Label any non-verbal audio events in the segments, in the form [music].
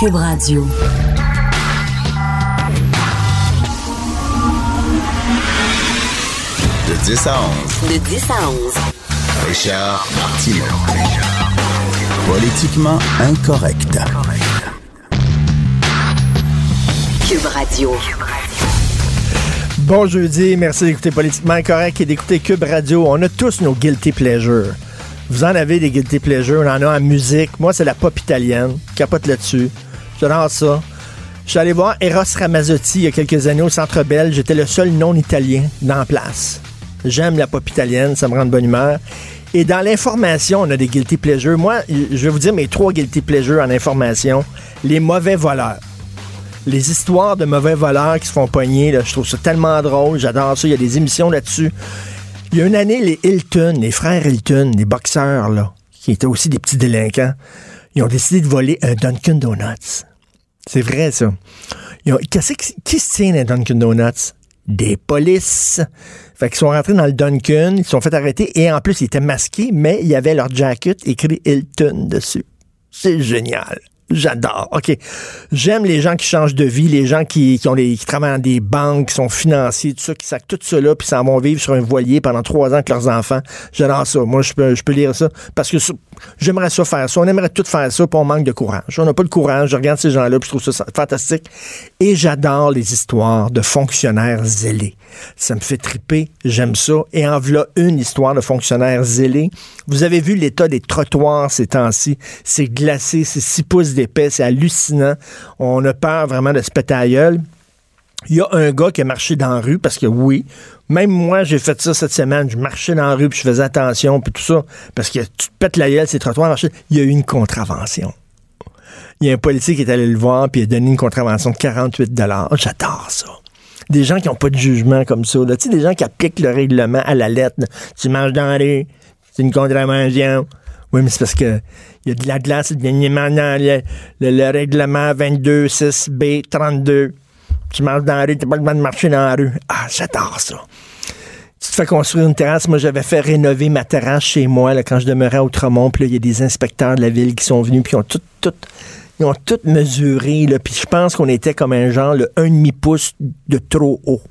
Cube Radio. De 10 à 11. De 10 à 11. Richard Martineau. Politiquement incorrect. Cube Radio. Bon jeudi, merci d'écouter Politiquement Correct et d'écouter Cube Radio. On a tous nos guilty pleasures. Vous en avez des guilty pleasures, on en a en musique. Moi, c'est la pop italienne. Capote là-dessus. J'adore ça. Je suis allé voir Eros Ramazzotti il y a quelques années au Centre Bell. J'étais le seul non-italien dans la place. J'aime la pop italienne, ça me rend de bonne humeur. Et dans l'information, on a des guilty pleasures. Moi, je vais vous dire mes trois guilty pleasures en information. Les mauvais voleurs les histoires de mauvais voleurs qui se font pogner, je trouve ça tellement drôle, j'adore ça, il y a des émissions là-dessus. Il y a une année, les Hilton, les frères Hilton, les boxeurs, là, qui étaient aussi des petits délinquants, ils ont décidé de voler un Dunkin' Donuts. C'est vrai, ça. Ils ont, qui, qui se tient dans Dunkin' Donuts? Des polices. Fait qu'ils sont rentrés dans le Dunkin', ils se sont fait arrêter, et en plus, ils étaient masqués, mais il y avait leur jacket écrit Hilton dessus. C'est génial. J'adore. OK. J'aime les gens qui changent de vie, les gens qui, travaillent dans des banques, qui sont financiers, tout ça, qui sacent tout cela, puis s'en vont vivre sur un voilier pendant trois ans avec leurs enfants. J'adore ça. Moi, je peux, lire ça parce que j'aimerais ça faire ça. On aimerait tout faire ça, puis on manque de courage. On n'a pas le courage. Je regarde ces gens-là, puis je trouve ça fantastique. Et j'adore les histoires de fonctionnaires zélés. Ça me fait triper. J'aime ça. Et en voilà une histoire de fonctionnaires zélés. Vous avez vu l'état des trottoirs ces temps-ci? C'est glacé, c'est 6 pouces c'est hallucinant. On a peur vraiment de se péter à. Il y a un gars qui a marché dans la rue parce que oui, même moi j'ai fait ça cette semaine, je marchais dans la rue puis je faisais attention puis tout ça parce que tu te pètes la gueule ces trottoirs marcher, il y a eu une contravention. Il y a un policier qui est allé le voir puis il a donné une contravention de 48 dollars. J'adore ça. Des gens qui n'ont pas de jugement comme ça, tu sais des gens qui appliquent le règlement à la lettre. Tu manges dans la rue, c'est une contravention. Oui, mais c'est parce que il y a de la glace, il le, le- le règlement 22 6B 32 tu marches dans la rue, t'as pas le droit de marcher dans la rue. Ah, j'adore ça. Tu te fais construire une terrasse. Moi, j'avais fait rénover ma terrasse chez moi là, quand je demeurais à Outremont. Puis là, il y a des inspecteurs de la ville qui sont venus, puis ils ont tout, tout, ils ont tout mesuré. Puis je pense qu'on était comme un genre, le 1,5 pouce de trop haut.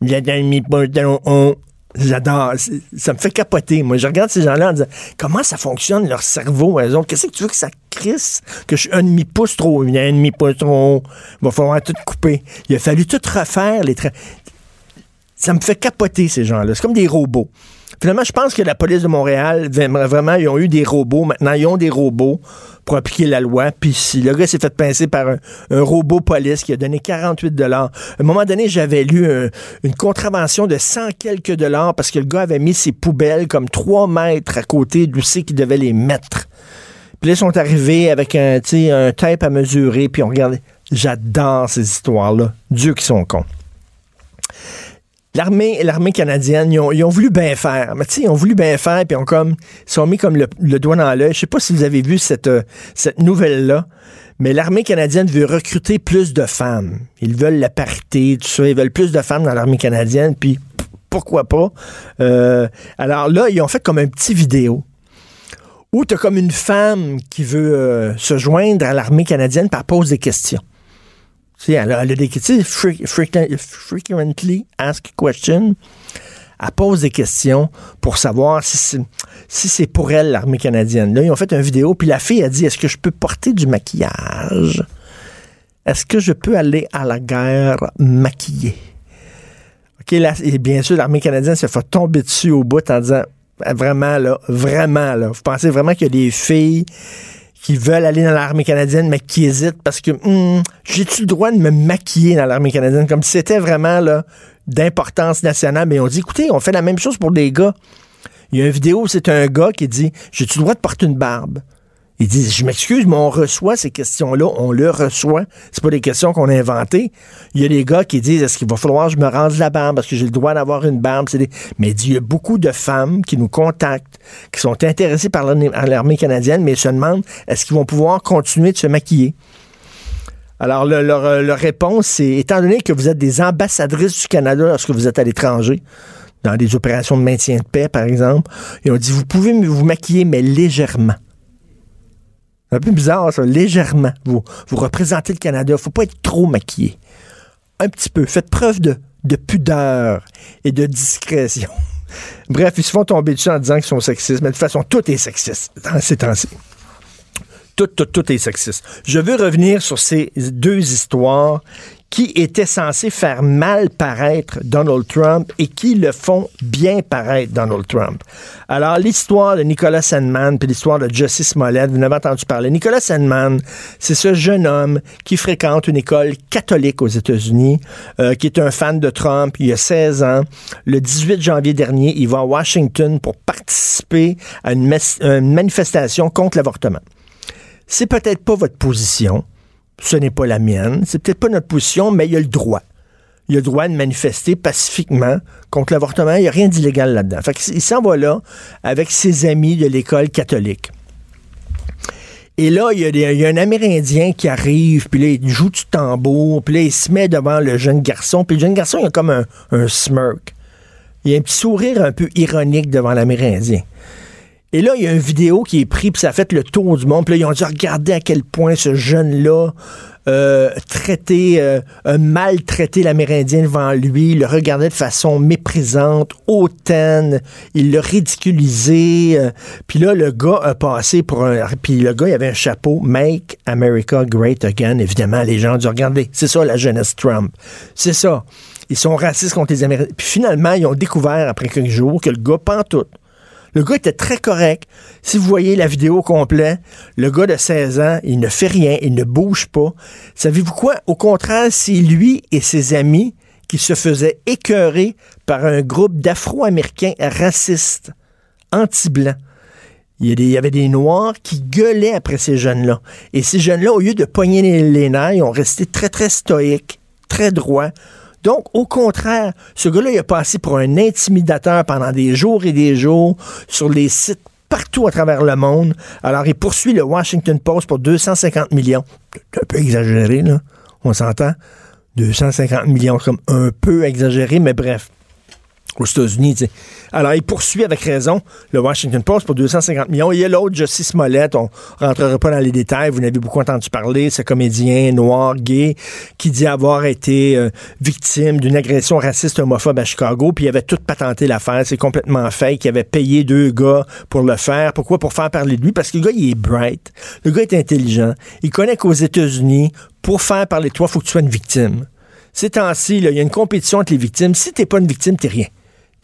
Un demi pouce de haut. J'adore. Ça me fait capoter. Moi, je regarde ces gens-là en disant comment ça fonctionne leur cerveau, eux autres? Qu'est-ce que tu veux que ça crisse? Que je suis un demi-pouce trop haut. Un demi-pouce trop haut. Il va falloir tout couper. Il a fallu tout refaire. les tra- Ça me fait capoter, ces gens-là. C'est comme des robots. Finalement, je pense que la police de Montréal, vraiment, ils ont eu des robots. Maintenant, ils ont des robots pour appliquer la loi. Puis si le gars s'est fait pincer par un, robot police qui a donné 48 dollars. À un moment donné, j'avais lu un- une contravention de 100 quelques dollars parce que le gars avait mis ses poubelles comme 3 mètres à côté d'où c'est qu'il devait les mettre. Puis là, ils sont arrivés avec un, un tape à mesurer, puis on regardait. J'adore ces histoires-là. Dieu qui sont cons. L'armée, l'armée canadienne, ils ont, ils voulu bien faire. Mais tu sais, ils ont voulu bien faire, puis ils ont comme, ils sont mis comme le, le doigt dans l'œil. Je sais pas si vous avez vu cette, euh, cette nouvelle-là, mais l'armée canadienne veut recruter plus de femmes. Ils veulent la parité, tout ça. Ils veulent plus de femmes dans l'armée canadienne, puis pourquoi pas? Euh, alors là, ils ont fait comme un petit vidéo où tu comme une femme qui veut euh, se joindre à l'armée canadienne, elle pose des questions. Elle a, elle a des frequently asked questions. Elle pose des questions pour savoir si c'est, pour elle l'armée canadienne. Là, ils ont fait une vidéo, puis la fille a dit Est-ce que je peux porter du maquillage? Est-ce que je peux aller à la guerre maquillée OK, bien sûr, l'armée canadienne se fait tomber dessus au bout en disant Vraiment, là, vraiment, là. Vous pensez vraiment qu'il y a des filles qui veulent aller dans l'armée canadienne, mais qui hésitent parce que hum, j'ai-tu le droit de me maquiller dans l'armée canadienne? Comme si c'était vraiment là, d'importance nationale. Mais on dit, écoutez, on fait la même chose pour des gars. Il y a une vidéo où c'est un gars qui dit J'ai-tu le droit de porter une barbe? Ils disent, je m'excuse, mais on reçoit ces questions-là, on le reçoit. C'est pas des questions qu'on a inventées. Il y a des gars qui disent, est-ce qu'il va falloir que je me rase la barbe parce que j'ai le droit d'avoir une barbe? Mais il y a beaucoup de femmes qui nous contactent, qui sont intéressées par l'armée canadienne, mais se demandent, est-ce qu'ils vont pouvoir continuer de se maquiller? Alors, leur, leur réponse, c'est, étant donné que vous êtes des ambassadrices du Canada lorsque vous êtes à l'étranger, dans des opérations de maintien de paix, par exemple, ils ont dit, vous pouvez vous maquiller, mais légèrement. Un peu bizarre, ça, légèrement. Vous, vous représentez le Canada. faut pas être trop maquillé. Un petit peu. Faites preuve de, de pudeur et de discrétion. [laughs] Bref, ils se font tomber dessus en disant qu'ils sont sexistes, mais de toute façon, tout est sexiste dans ces temps-ci. Tout, tout, tout est sexiste. Je veux revenir sur ces deux histoires qui étaient censés faire mal paraître Donald Trump et qui le font bien paraître Donald Trump. Alors, l'histoire de Nicolas Sandman puis l'histoire de Justice Smollett, vous n'avez entendu parler. Nicolas Sandman, c'est ce jeune homme qui fréquente une école catholique aux États-Unis, euh, qui est un fan de Trump. Il a 16 ans. Le 18 janvier dernier, il va à Washington pour participer à une, une manifestation contre l'avortement. C'est peut-être pas votre position ce n'est pas la mienne, c'est peut-être pas notre position, mais il y a le droit. Il a le droit de manifester pacifiquement contre l'avortement. Il n'y a rien d'illégal là-dedans. il s'en va là avec ses amis de l'école catholique. Et là, il y, a un Amérindien qui arrive, puis là, il joue du tambour, puis là, il se met devant le jeune garçon, puis le jeune garçon, il a comme un, un smirk. Il a un petit sourire un peu ironique devant l'Amérindien. Et là, il y a une vidéo qui est prise, puis ça a fait le tour du monde. Puis là, ils ont dû regarder à quel point ce jeune-là euh, traité, euh, maltraité l'Amérindien devant lui, le regardait de façon méprisante, hautaine, il l'a ridiculisé. Euh. puis là, le gars a passé pour un... Puis le gars, il avait un chapeau « Make America Great Again ». Évidemment, les gens ont dû regarder. C'est ça, la jeunesse Trump. C'est ça. Ils sont racistes contre les Américains. Puis finalement, ils ont découvert, après quelques jours, que le gars, pantoute, le gars était très correct. Si vous voyez la vidéo au complet, le gars de 16 ans, il ne fait rien, il ne bouge pas. Savez-vous quoi? Au contraire, c'est lui et ses amis qui se faisaient écœurer par un groupe d'Afro-Américains racistes, anti-blancs. Il y, avait des Noirs qui gueulaient après ces jeunes-là. Et ces jeunes-là, au lieu de pogner les, les ils ont resté très, très stoïques, très droits. Donc, au contraire, ce gars-là, il a passé pour un intimidateur pendant des jours et des jours sur les sites partout à travers le monde. Alors, il poursuit le Washington Post pour 250 millions. C'est un peu exagéré, là. On s'entend? 250 millions, comme un peu exagéré, mais bref aux États-Unis. Alors, il poursuit avec raison le Washington Post pour 250 millions. Il y a l'autre, Justice Smollett, on rentrera pas dans les détails, vous n'avez beaucoup entendu parler, ce comédien noir, gay, qui dit avoir été euh, victime d'une agression raciste homophobe à Chicago, puis il avait tout patenté l'affaire, c'est complètement fake, il avait payé deux gars pour le faire. Pourquoi? Pour faire parler de lui, parce que le gars, il est bright, le gars est intelligent, il connaît qu'aux États-Unis, pour faire parler de toi, il faut que tu sois une victime. Ces temps-ci, il y a une compétition entre les victimes. Si t'es pas une victime, t'es rien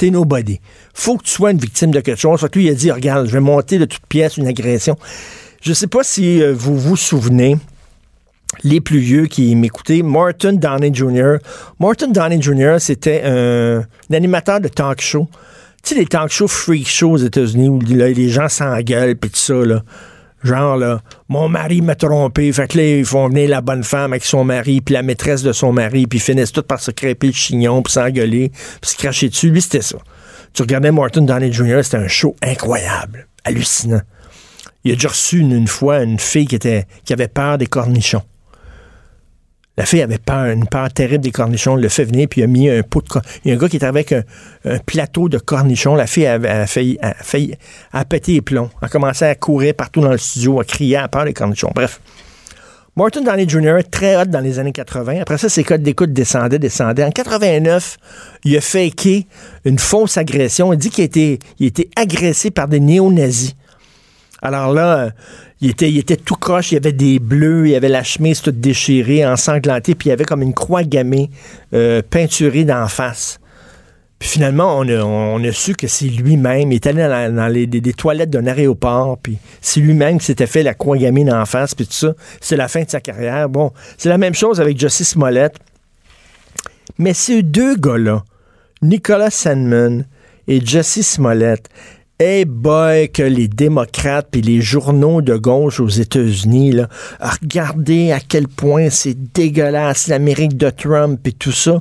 t'es nobody. Faut que tu sois une victime de quelque chose. Fait lui, il a dit, regarde, je vais monter de toute pièce une agression. Je sais pas si euh, vous vous souvenez, les plus vieux qui m'écoutaient, Martin Downey Jr. Martin Downey Jr., c'était un, animateur de talk show. Tu sais, les talk shows freak shows aux États-Unis où les gens s'engueulent pis tout ça, là. Genre, là, mon mari m'a trompé. Fait que là, ils font venir la bonne femme avec son mari, puis la maîtresse de son mari, puis finissent tout par se crêper le chignon, puis s'engueuler, puis se cracher dessus. Lui, c'était ça. Tu regardais Martin Downey Jr., c'était un show incroyable, hallucinant. Il a déjà reçu une, fois une fille qui, était, qui avait peur des cornichons. La fille avait peur, une peur terrible des cornichons. Le fait venir, puis il a mis un pot de cornichons. Il y a un gars qui était avec un, plateau de cornichons. La fille a, a, failli, a pété les plombs. A commencé à courir partout dans le studio, à crier à peur des cornichons. Bref. Martin Downey Jr., très hot dans les années 80. Après ça, ses codes d'écoute descendaient, descendaient. En 89, il a faké une fausse agression. Il dit qu'il a a été agressé par des néo-nazis. Alors là, il était, il était tout croche, il y avait des bleus, il y avait la chemise toute déchirée, ensanglantée, puis il y avait comme une croix gammée euh, peinturée d'en face. Puis finalement, on a, su que c'est lui-même. Il est allé dans, les, des, toilettes d'un aéroport, puis c'est lui-même qui s'était fait la croix gammée d'en face, puis tout ça. C'est la fin de sa carrière. Bon, c'est la même chose avec Justice Smollett. Mais ces deux gars-là, Nicolas Sandman et Justice Smollett, hey boy, que les démocrates puis les journaux de gauche aux États-Unis, là, regardez à quel point c'est dégueulasse l'Amérique de Trump et tout ça.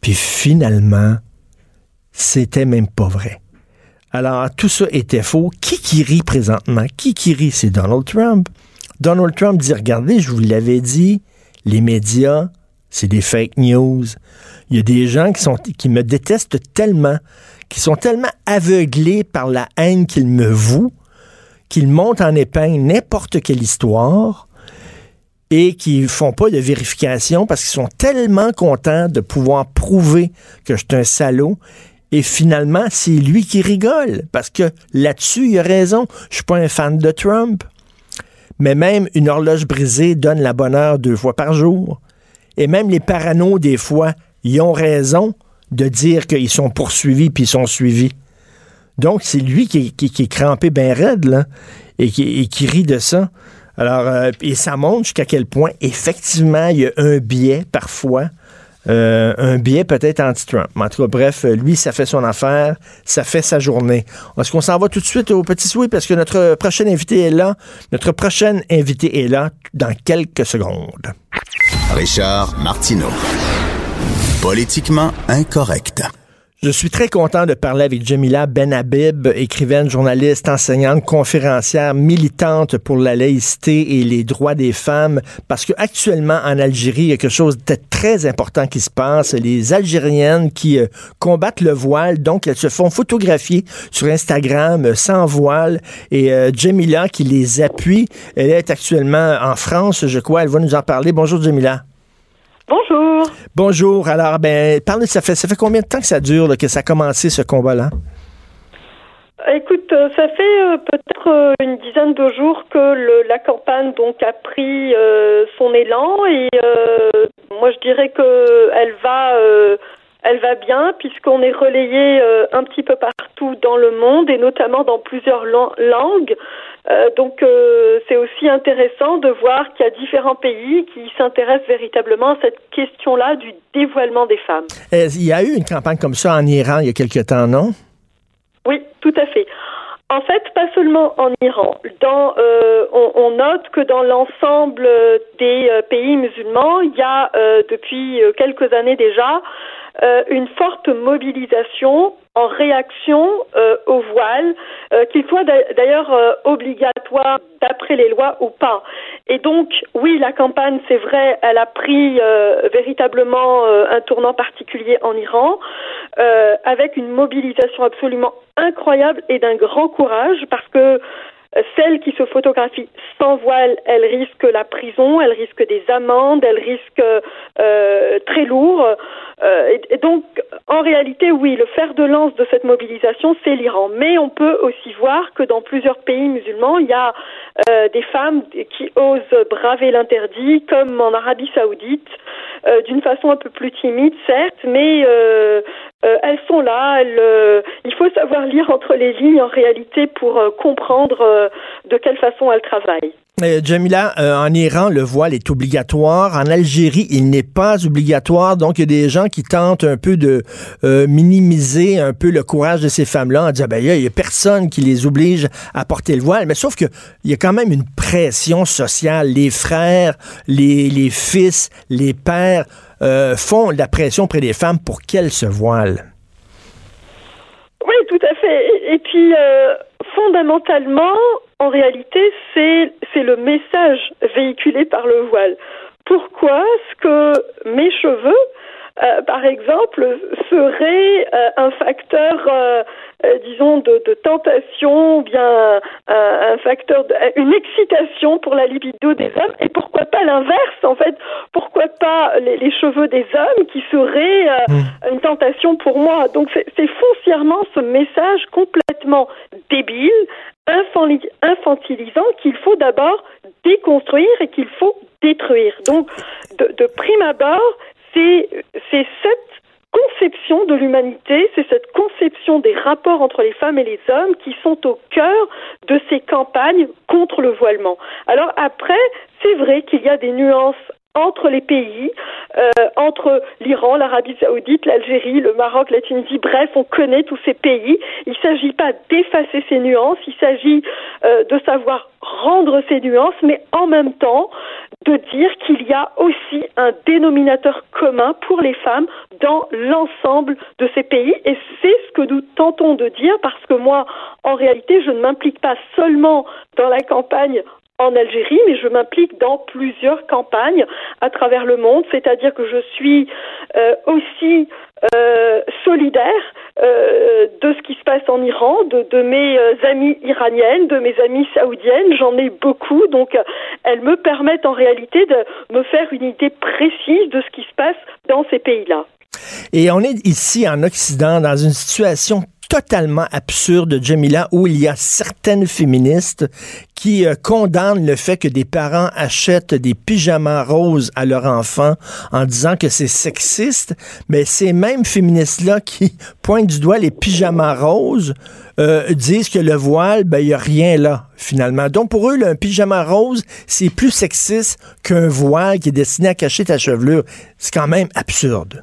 Puis finalement, c'était même pas vrai. Alors, tout ça était faux. Qui qui rit présentement? Qui qui rit? C'est Donald Trump. Donald Trump dit, regardez, je vous l'avais dit, les médias, c'est des fake news. Il y a des gens qui, sont, qui me détestent tellement, qui sont tellement aveuglés par la haine qu'ils me vouent, qu'ils montent en épingle n'importe quelle histoire et qui font pas de vérification parce qu'ils sont tellement contents de pouvoir prouver que je suis un salaud. Et finalement, c'est lui qui rigole parce que là-dessus, il a raison. Je suis pas un fan de Trump. Mais même une horloge brisée donne la bonne heure deux fois par jour. Et même les paranos, des fois, ils ont raison de dire qu'ils sont poursuivis puis ils sont suivis. Donc, c'est lui qui, est crampé bien raide, là, et qui, rit de ça. Alors, euh, et ça montre jusqu'à quel point, effectivement, il y a un biais, parfois, euh, un biais peut-être anti-Trump. En tout cas, bref, lui, ça fait son affaire, ça fait sa journée. Est-ce qu'on s'en va tout de suite au petit souhait? Parce que notre prochain invité est là. Notre prochaine invité est là dans quelques secondes. Richard Martineau. Politiquement incorrect. Je suis très content de parler avec Jamila Benhabib, écrivaine, journaliste, enseignante, conférencière, militante pour la laïcité et les droits des femmes, parce que actuellement en Algérie, il y a quelque chose de très important qui se passe. Les Algériennes qui euh, combattent le voile, donc elles se font photographier sur Instagram euh, sans voile, et euh, Jamila qui les appuie, elle est actuellement en France, je crois. Elle va nous en parler. Bonjour Jamila. Bonjour. Bonjour. Alors, ben, parle, ça fait, ça fait combien de temps que ça dure, que ça a commencé ce combat-là? Écoute, euh, ça fait euh, peut-être euh, une dizaine de jours que la campagne donc a pris son élan et moi je dirais que elle va elle va bien puisqu'on est relayé un petit peu partout dans le monde et notamment dans plusieurs langues. Euh, donc euh, c'est aussi intéressant de voir qu'il y a différents pays qui s'intéressent véritablement à cette question-là du dévoilement des femmes. Euh, il y a eu une campagne comme ça en Iran il y a quelque temps, non? Oui, tout à fait. En fait, pas seulement en Iran. Dans, on, on, note que dans l'ensemble des pays musulmans, il y a depuis quelques années déjà euh, une forte mobilisation en réaction euh, au voile, euh, qu'il soit d'ailleurs obligatoire d'après les lois ou pas. Et donc, oui, la campagne, c'est vrai, elle a pris véritablement un tournant particulier en Iran, avec une mobilisation absolument incroyable et d'un grand courage, parce que celle qui se photographie sans voile, elle risque la prison, elle risque des amendes, elle risque euh, très lourd. Euh, et, donc, en réalité, oui, le fer de lance de cette mobilisation, c'est l'Iran. Mais on peut aussi voir que dans plusieurs pays musulmans, il y a euh, des femmes qui osent braver l'interdit, comme en Arabie saoudite, euh, d'une façon un peu plus timide, certes, mais euh, euh, elles sont là. Elles, il faut savoir lire entre les lignes en réalité pour comprendre de quelle façon elles travaillent. Jamila, en Iran, le voile est obligatoire. En Algérie, il n'est pas obligatoire. Donc, il y a des gens qui tentent un peu de minimiser un peu le courage de ces femmes-là en disant, ben, il n'y a, personne qui les oblige à porter le voile. Mais sauf qu'il y a quand même une pression sociale. Les frères, les, les fils, les pères, euh, font la pression près des femmes pour qu'elles se voilent. Oui, tout à fait. Et, puis, euh, fondamentalement, en réalité, c'est le message véhiculé par le voile. Pourquoi est-ce que mes cheveux euh, par exemple, serait euh, un facteur, euh, disons, de, de, tentation ou bien un facteur, de, une excitation pour la libido des hommes Et pourquoi pas l'inverse, en fait? Pourquoi pas les, les, cheveux des hommes qui seraient hmm. une tentation pour moi? Donc c'est foncièrement ce message complètement débile, infantilisant qu'il faut d'abord déconstruire et qu'il faut détruire. Donc, de, de prime abord, c'est cette conception de l'humanité, c'est cette conception des rapports entre les femmes et les hommes qui sont au cœur de ces campagnes contre le voilement. Alors après, c'est vrai qu'il y a des nuances entre les pays. entre l'Iran, l'Arabie saoudite, l'Algérie, le Maroc, la Tunisie, bref, on connaît tous ces pays. Il ne s'agit pas d'effacer ces nuances, il s'agit de savoir rendre ces nuances, mais en même temps de dire qu'il y a aussi un dénominateur commun pour les femmes dans l'ensemble de ces pays. Et c'est ce que nous tentons de dire parce que moi, en réalité, je ne m'implique pas seulement dans la campagne en Algérie, mais je m'implique dans plusieurs campagnes à travers le monde, c'est-à-dire que je suis euh, aussi euh, solidaire euh, de ce qui se passe en Iran, de, de mes amies iraniennes, de mes amies saoudiennes, j'en ai beaucoup, donc elles me permettent en réalité de me faire une idée précise de ce qui se passe dans ces pays-là. Et on est ici en Occident dans une situation totalement absurde, Jamila, où il y a certaines féministes qui euh, condamnent le fait que des parents achètent des pyjamas roses à leurs enfants en disant que c'est sexiste, mais ces mêmes féministes-là [laughs] qui pointent du doigt les pyjamas roses euh, disent que le voile, ben, il n'y a rien là, finalement. Donc, pour eux, un pyjama rose, c'est plus sexiste qu'un voile qui est destiné à cacher ta chevelure. C'est quand même absurde.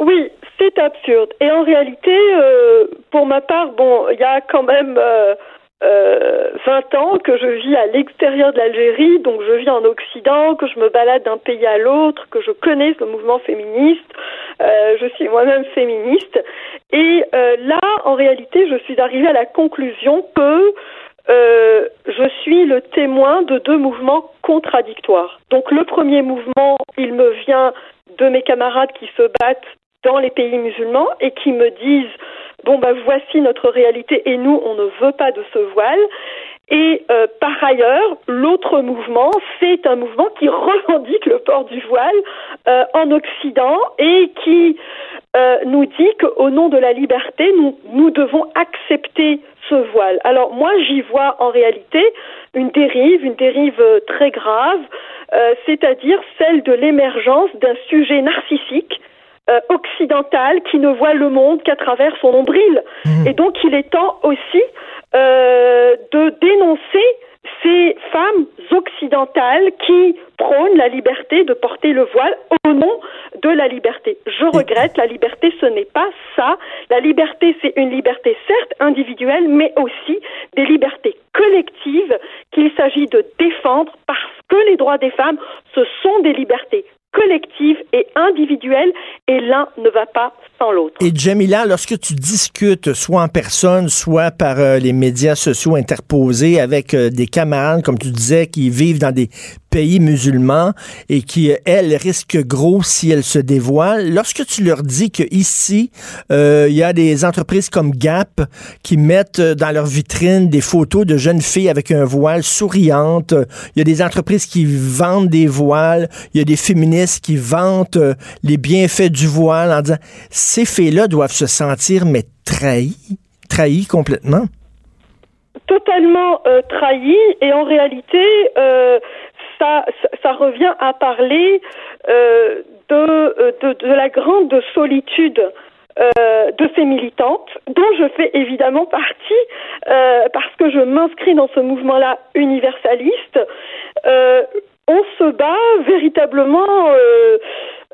Oui, c'est absurde. Et en réalité, euh, pour ma part, bon, il y a quand même euh, euh, 20 ans que je vis à l'extérieur de l'Algérie, donc je vis en Occident, que je me balade d'un pays à l'autre, que je connais le mouvement féministe. Euh, je suis moi-même féministe. Et euh, là, en réalité, je suis arrivée à la conclusion que euh, je suis le témoin de deux mouvements contradictoires. Donc le premier mouvement, il me vient de mes camarades qui se battent dans les pays musulmans et qui me disent bon bah voici notre réalité et nous on ne veut pas de ce voile et euh, par ailleurs l'autre mouvement c'est un mouvement qui [laughs] revendique le port du voile euh, en Occident et qui euh, nous dit qu'au nom de la liberté nous nous devons accepter ce voile. Alors moi j'y vois en réalité une dérive, une dérive très grave, c'est-à-dire celle de l'émergence d'un sujet narcissique euh, occidentale qui ne voit le monde qu'à travers son nombril. Et donc il est temps aussi euh, de dénoncer ces femmes occidentales qui prônent la liberté de porter le voile au nom de la liberté. Je regrette, la liberté, ce n'est pas ça. La liberté, c'est une liberté certes individuelle, mais aussi des libertés collectives qu'il s'agit de défendre parce que les droits des femmes, ce sont des libertés collective et individuelle, et l'un ne va pas sans l'autre. Et Jamila, lorsque tu discutes, soit en personne, soit par euh, les médias sociaux interposés avec euh, des camarades, comme tu disais, qui vivent dans des pays musulmans et qui, elles, risquent gros si elles se dévoilent. Lorsque tu leur dis que ici, euh, il y a des entreprises comme Gap qui mettent dans leur vitrine des photos de jeunes filles avec un voile souriante, il y a des entreprises qui vendent des voiles, il y a des féministes qui vantent euh, les bienfaits du voile en disant ces filles-là doivent se sentir mais trahies, trahies complètement totalement euh, et en réalité euh, ça, ça, revient à parler euh, de, de, de, la grande solitude euh, de ces militantes, dont je fais évidemment partie, euh, parce que je m'inscris dans ce mouvement-là universaliste. Euh, on se bat véritablement, euh,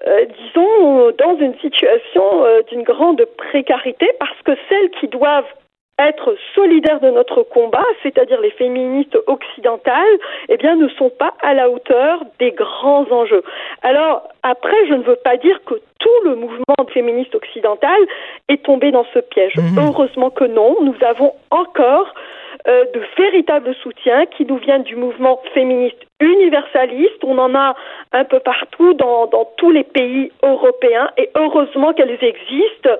euh, disons, dans une situation euh, d'une grande précarité, parce que celles qui doivent être solidaires de notre combat, c'est-à-dire les féministes occidentales, eh bien, ne sont pas à la hauteur des grands enjeux. Alors, après, je ne veux pas dire que tout le mouvement féministe occidental est tombé dans ce piège. Mmh. Heureusement que non. Nous avons encore euh, de véritables soutiens qui nous viennent du mouvement féministe universaliste. On en a un peu partout dans, tous les pays européens et heureusement qu'elles existent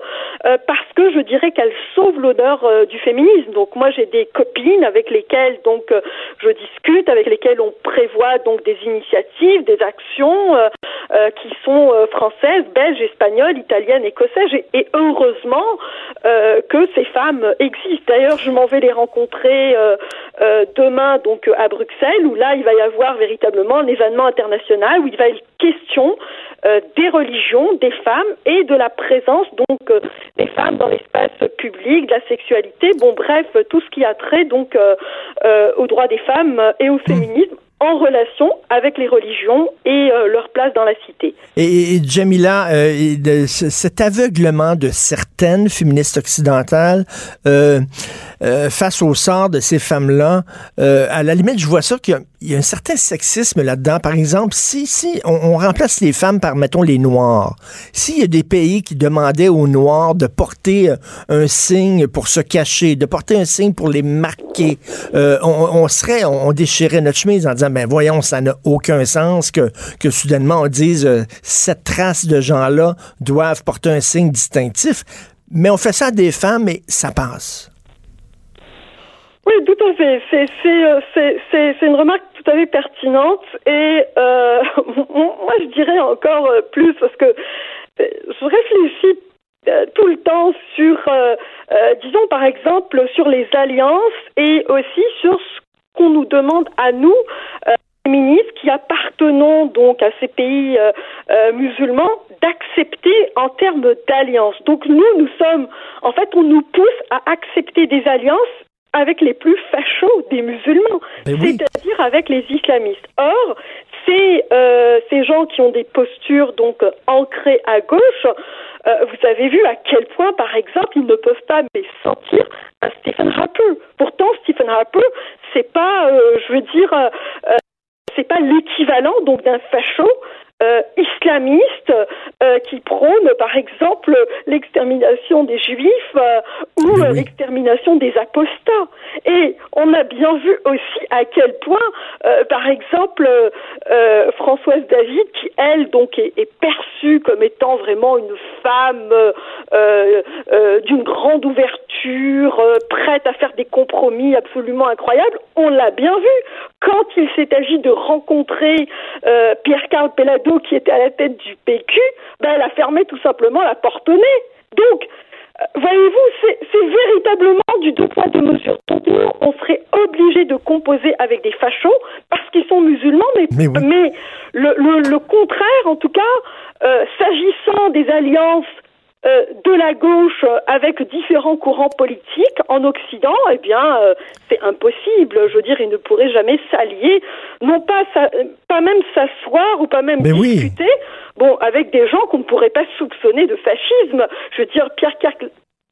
euh, parce que je dirais qu'elles sauvent l'honneur euh, du féminisme. Donc moi j'ai des copines avec lesquelles donc euh, je discute, avec lesquelles on prévoit donc des initiatives, des actions qui sont françaises, belges, espagnoles, italiennes, écossaises et, et heureusement que ces femmes existent. D'ailleurs je m'en vais les rencontrer demain donc à Bruxelles où là il va y avoir véritablement un événement international où il va être question euh, des religions, des femmes et de la présence donc euh, des femmes dans l'espace public, de la sexualité, bon bref, tout ce qui a trait donc euh, aux droits des femmes et au féminisme en relation avec les religions et euh, leur place dans la cité. Et, Jamila, euh, cet aveuglement de certaines féministes occidentales euh, euh, face au sort de ces femmes-là, euh, à la limite, je vois ça qu'il y, y, a un certain sexisme là-dedans. Par exemple, si, si on, remplace les femmes par, mettons, les Noirs, s'il y a des pays qui demandaient aux Noirs de porter un signe pour se cacher, de porter un signe pour les marquer, on, on, serait, on, déchirait notre chemise en disant, ben voyons, ça n'a aucun sens que, que soudainement on dise, euh, cette trace de gens-là doivent porter un signe distinctif. Mais on fait ça à des femmes et ça passe. Oui, tout à fait. Euh, c'est une remarque tout à fait pertinente et euh, [laughs] moi je dirais encore euh, plus parce que euh, je réfléchis tout le temps sur, euh, disons par exemple, sur les alliances et aussi sur ce qu'on nous demande à nous, féministes, qui appartenons donc à ces pays musulmans, d'accepter en termes d'alliance. Donc nous, nous sommes, en fait, on nous pousse à accepter des alliances avec les plus fachos des musulmans, ben oui. c'est-à-dire avec les islamistes. Or, ces, euh, ces gens qui ont des postures donc ancrées à gauche, euh, vous avez vu à quel point, par exemple, ils ne peuvent pas mais sentir un Stephen Harper. Pourtant, Stephen Harper, c'est pas, euh, je veux dire, euh, c'est pas l'équivalent donc d'un facho euh, islamiste euh, qui prône, par exemple, l'extermination des juifs euh, ou oui. l'extermination des apostats. Et on a bien vu aussi à quel point, par exemple, Françoise David, qui elle donc est, est, perçue comme étant vraiment une femme d'une grande ouverture, prête à faire des compromis absolument incroyables, on l'a bien vu quand il s'est agi de rencontrer Pierre-Carl Pelado qui était à la tête du PQ, ben elle a fermé tout simplement la porte au nez. Donc, voyez-vous, c'est véritablement du deux poids deux mesures. On serait obligé de composer avec des fachos parce qu'ils sont musulmans, mais, mais, oui. mais le, le, le, contraire, en tout cas, euh, s'agissant des alliances euh, de la gauche avec différents courants politiques en Occident, eh bien, euh, c'est impossible. Je veux dire, ils ne pourraient jamais s'allier, non pas, pas même s'asseoir ou pas même Mais discuter. Oui. Bon, avec des gens qu'on ne pourrait pas soupçonner de fascisme. Je veux dire, Pierre Car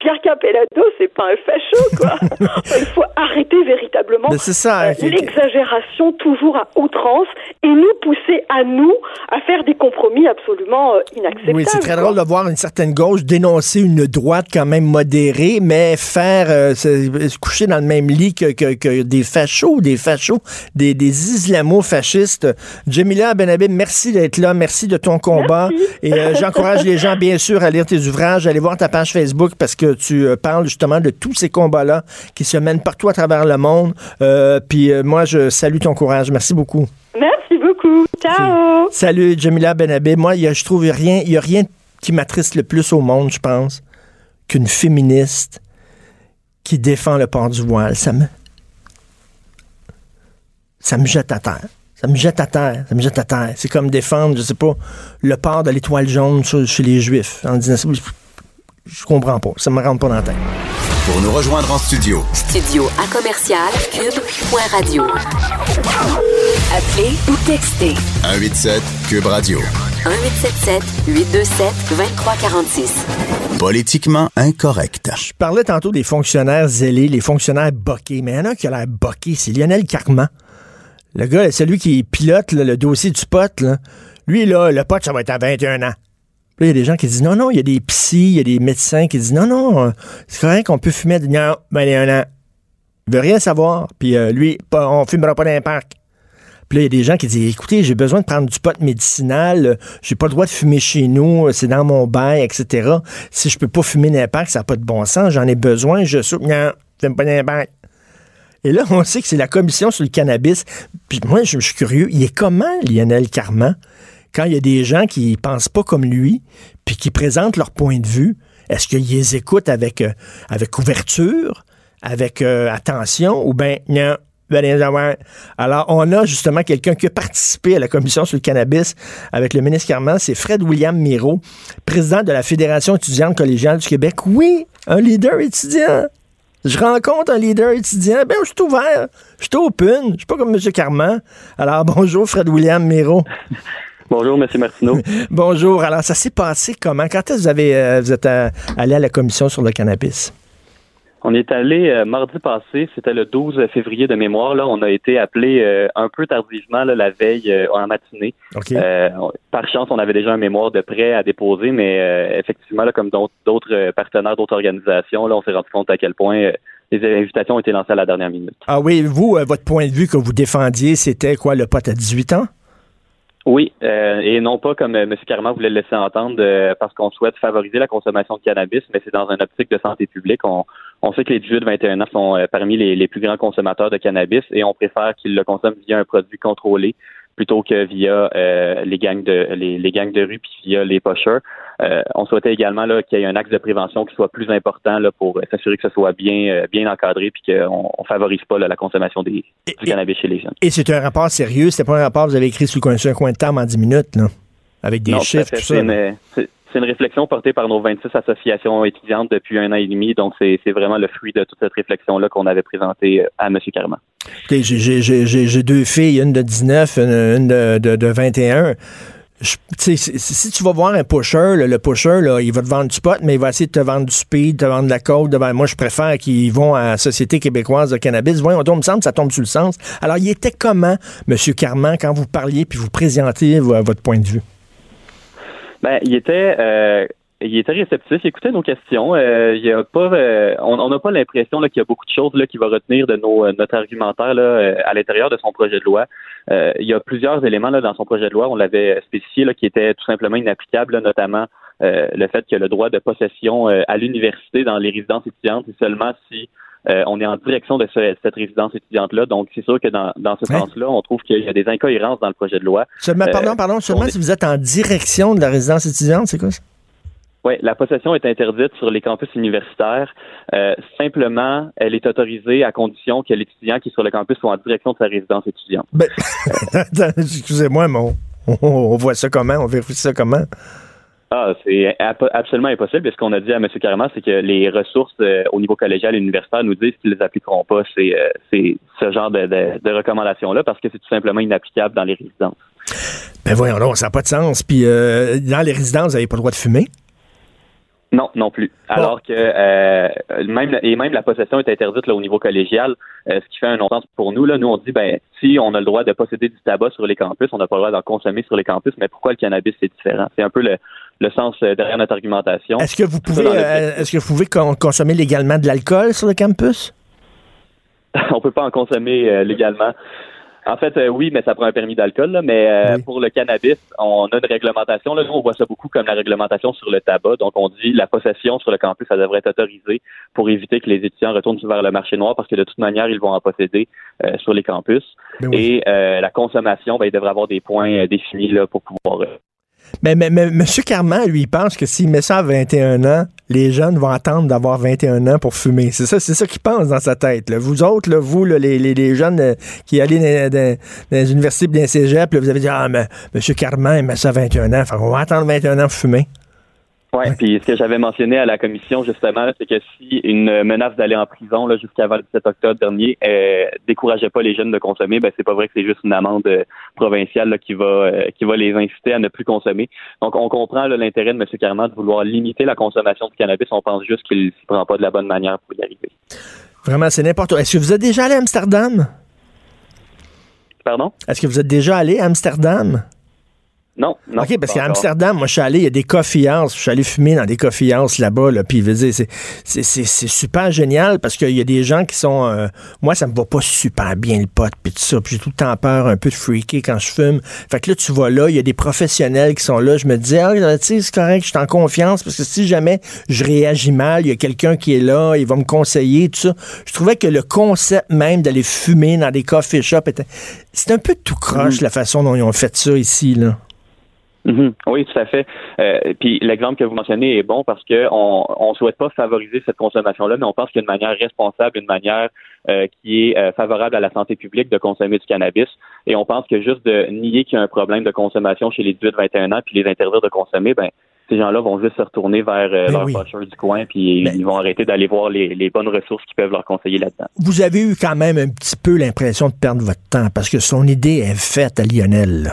Pierre Capellado, c'est pas un facho, quoi. [laughs] Il faut arrêter véritablement ça, euh, l'exagération toujours à outrance et nous pousser à nous à faire des compromis absolument euh, inacceptables. Oui, c'est très drôle de voir une certaine gauche dénoncer une droite quand même modérée, mais faire euh, se, se coucher dans le même lit que, que, que des fachos, des fachos, des, des islamo-fascistes. Jamila Benhabib, merci d'être là, merci de ton combat. Merci. Et j'encourage les gens, bien sûr, à lire tes ouvrages, à aller voir ta page Facebook parce que tu euh, parles justement de tous ces combats-là qui se mènent partout à travers le monde. Euh, puis euh, moi, je salue ton courage. Merci beaucoup. Merci beaucoup. Ciao. Salut, Jamila Benhabib. Moi, y a, je trouve rien, il n'y a rien qui m'attriste le plus au monde, je pense, qu'une féministe qui défend le port du voile. Ça me. Ça me jette à terre. Ça me jette à terre. Ça me jette à terre. C'est comme défendre, je sais pas, le port de l'étoile jaune chez les Juifs en disant je comprends pas. Ça me rentre pas dans la tête. Pour nous rejoindre en studio. Studio à commercial cube.radio. Appelez ou textez. 187 cube radio. 1877 827 2346. Politiquement incorrect. Je parlais tantôt des fonctionnaires zélés, les fonctionnaires boqués, mais il y en a un qui a l'air boqué, c'est Lionel Carman. Le gars, celui qui pilote là, le dossier du pot, là. lui, là, le pot, ça va être à 21 ans. Là, il y a des gens qui disent non, non, il y a des psys, il y a des médecins qui disent non, non, c'est correct qu'on peut fumer. Non, ben, y a un an. Il veut rien savoir. Puis euh, lui, pas, on fumera pas dans un parc. Puis là, il y a des gens qui disent écoutez, j'ai besoin de prendre du pot médicinal, j'ai pas le droit de fumer chez nous, c'est dans mon bail, etc. Si je peux pas fumer dans un parc, ça n'a pas de bon sens, j'en ai besoin, je soupe. Non, fume pas dans un parc. Et là, on sait que c'est la commission sur le cannabis. Puis moi, je, je suis curieux, il est comment, Lionel Carman? Quand il y a des gens qui pensent pas comme lui, puis qui présentent leur point de vue, est-ce qu'ils les écoutent avec, euh, avec ouverture, avec euh, attention, ou bien, non, alors, on a justement quelqu'un qui a participé à la commission sur le cannabis avec le ministre Carman, c'est Fred William Miro, président de la Fédération étudiante collégiale du Québec. Oui, un leader étudiant. Je rencontre un leader étudiant, ben je suis ouvert, je suis open, je suis pas comme M. Carman. Alors bonjour Fred William Miro. [laughs] Bonjour, M. Martineau. [laughs] bonjour. Alors, ça s'est passé comment? Quand est-ce que vous, avez, euh, vous êtes euh, allé à la commission sur le cannabis? On est allé euh, mardi passé, c'était le 12 février de mémoire. Là, on a été appelé un peu tardivement la veille en matinée. par chance, on avait déjà un mémoire de prêt à déposer, mais effectivement, là, comme d'autres partenaires, d'autres organisations, là, on s'est rendu compte à quel point les invitations ont été lancées à la dernière minute. Ah oui, vous, votre point de vue que vous défendiez, c'était quoi, le pote à 18 ans? Oui, euh, et non pas comme euh, M. Carman voulait le laisser entendre, euh, parce qu'on souhaite favoriser la consommation de cannabis, mais c'est dans une optique de santé publique. On, on sait que les 18-21 ans sont parmi les, plus grands consommateurs de cannabis et on préfère qu'ils le consomment via un produit contrôlé plutôt que via euh, les gangs de les, gangs de rue puis via les pushers. Euh, on souhaitait également qu'il y ait un axe de prévention qui soit plus important là, pour s'assurer que ce soit bien euh, bien encadré puis qu'on on favorise pas la consommation des, du cannabis chez les jeunes. Et c'est un rapport sérieux, c'est pas un rapport que vous avez écrit sous un coin de temps en 10 minutes là, avec des chiffres tout ça c'est une réflexion portée par nos 26 associations étudiantes depuis un an et demi. Donc, c'est vraiment le fruit de toute cette réflexion-là qu'on avait présentée euh, à M. Carman. J'ai deux filles, une de 19, une, de, 21. si tu vas voir un pusher, le pusher, là, il va te vendre du pot, mais il va essayer de te vendre du speed, te vendre de la coke. Ben, moi, je préfère qu'ils vont à la Société québécoise de cannabis. Voyons, on me semble ça tombe sur le sens. Alors, il était comment, M. Carman, quand vous parliez puis vous présentiez votre point de vue? Ben, il était euh, il était réceptif, il écoutait nos questions. Euh, il a pas, euh, on n'a pas l'impression qu'il y a beaucoup de choses là, qui va retenir de nos, notre argumentaire là, à l'intérieur de son projet de loi. il y a plusieurs éléments là, dans son projet de loi, on l'avait spécifié, là, qui étaient tout simplement inapplicables, notamment le fait que le droit de possession à l'université dans les résidences étudiantes, c'est seulement si euh, on est en direction de cette résidence étudiante-là. Donc, c'est sûr que dans, ce sens-là, on trouve qu'il y a des incohérences dans le projet de loi. Seulement, pardon, euh, pardon, seulement si vous êtes en direction de la résidence étudiante, c'est quoi ça? Oui, la possession est interdite sur les campus universitaires. Euh, simplement, elle est autorisée à condition que l'étudiant qui est sur le campus soit en direction de sa résidence étudiante. Ben, [laughs] excusez-moi, mais on, voit ça comment? On vérifie ça comment? Ah, c'est absolument impossible. Et ce qu'on a dit à M. Carman, c'est que les ressources euh, au niveau collégial et universitaire nous disent qu'ils ne les appliqueront pas. C'est euh, ce genre de, recommandations-là parce que c'est tout simplement inapplicable dans les résidences. Ben voyons donc, ça n'a pas de sens. Puis euh, dans les résidences, vous n'avez pas le droit de fumer? Non, non plus. Alors que euh, même et même la possession est interdite là, au niveau collégial, euh, ce qui fait un non-sens pour nous. Là, nous on dit ben si on a le droit de posséder du tabac sur les campus, on n'a pas le droit d'en consommer sur les campus, mais pourquoi le cannabis c'est différent? C'est un peu le, le sens euh, derrière notre argumentation. Est-ce que vous pouvez est-ce que vous pouvez consommer légalement de l'alcool sur le campus? [laughs] On peut pas en consommer légalement. En fait, euh, oui, mais ça prend un permis d'alcool. Mais euh, pour le cannabis, on a une réglementation. Là, nous, on voit ça beaucoup comme la réglementation sur le tabac. Donc, on dit la possession sur le campus, ça devrait être autorisé pour éviter que les étudiants retournent vers le marché noir parce que de toute manière, ils vont en posséder euh, sur les campus. Ben Et la consommation, ben, il devrait avoir des points définis là, pour pouvoir mais, mais, mais M. Carman, lui, il pense que s'il met ça à 21 ans, les jeunes vont attendre d'avoir 21 ans pour fumer. C'est ça, ça qu'il pense dans sa tête. Vous autres, vous, les, les, les, jeunes euh, qui allez dans, les universités dans les vous avez dit Ah, mais M. Carman, il met ça à 21 ans. on va attendre 21 ans pour fumer. Oui, puis ce que j'avais mentionné à la commission, justement, c'est que si une menace d'aller en prison jusqu'avant le 17 octobre dernier euh, décourageait pas les jeunes de consommer, ben c'est pas vrai que c'est juste une amende euh, provinciale là, qui va euh, qui va les inciter à ne plus consommer. Donc on comprend l'intérêt de M. Carman de vouloir limiter la consommation de cannabis. On pense juste qu'il ne s'y prend pas de la bonne manière pour y arriver. Vraiment, c'est n'importe quoi. Est-ce que vous êtes déjà allé à Amsterdam? Pardon? Est-ce que vous êtes déjà allé à Amsterdam? Non, non. OK, parce qu'à Amsterdam, moi, je suis allé, il y a des coffee Je suis allé fumer dans des coffee là-bas, là, puis, c'est super génial parce qu'il y a des gens qui sont. Euh, moi, ça me va pas super bien le pot, puis tout ça. Puis j'ai tout le temps peur un peu de freaker quand je fume. Fait que là, tu vois là, il y a des professionnels qui sont là. Je me dis, ah, tu sais, c'est correct, je suis en confiance parce que si jamais je réagis mal, il y a quelqu'un qui est là, il va me conseiller, tout ça. Je trouvais que le concept même d'aller fumer dans des coffee shops était. C'est un peu tout croche, mm. la façon dont ils ont fait ça ici, là. Mhm. Oui, tout à fait. Euh, puis l'exemple que vous mentionnez est bon parce que on on souhaite pas favoriser cette consommation-là, mais on pense qu'il y a une manière responsable, une manière euh, qui est euh, favorable à la santé publique de consommer du cannabis. Et on pense que juste de nier qu'il y a un problème de consommation chez les 18-21 ans puis les interdire de consommer, ben ces gens-là vont juste se retourner vers euh, Ben leur oui. pocheur du coin, puis Ben- ils vont arrêter d'aller voir les, les bonnes ressources qui peuvent leur conseiller là-dedans. Vous avez eu quand même un petit peu l'impression de perdre votre temps parce que son idée est faite à Lionel.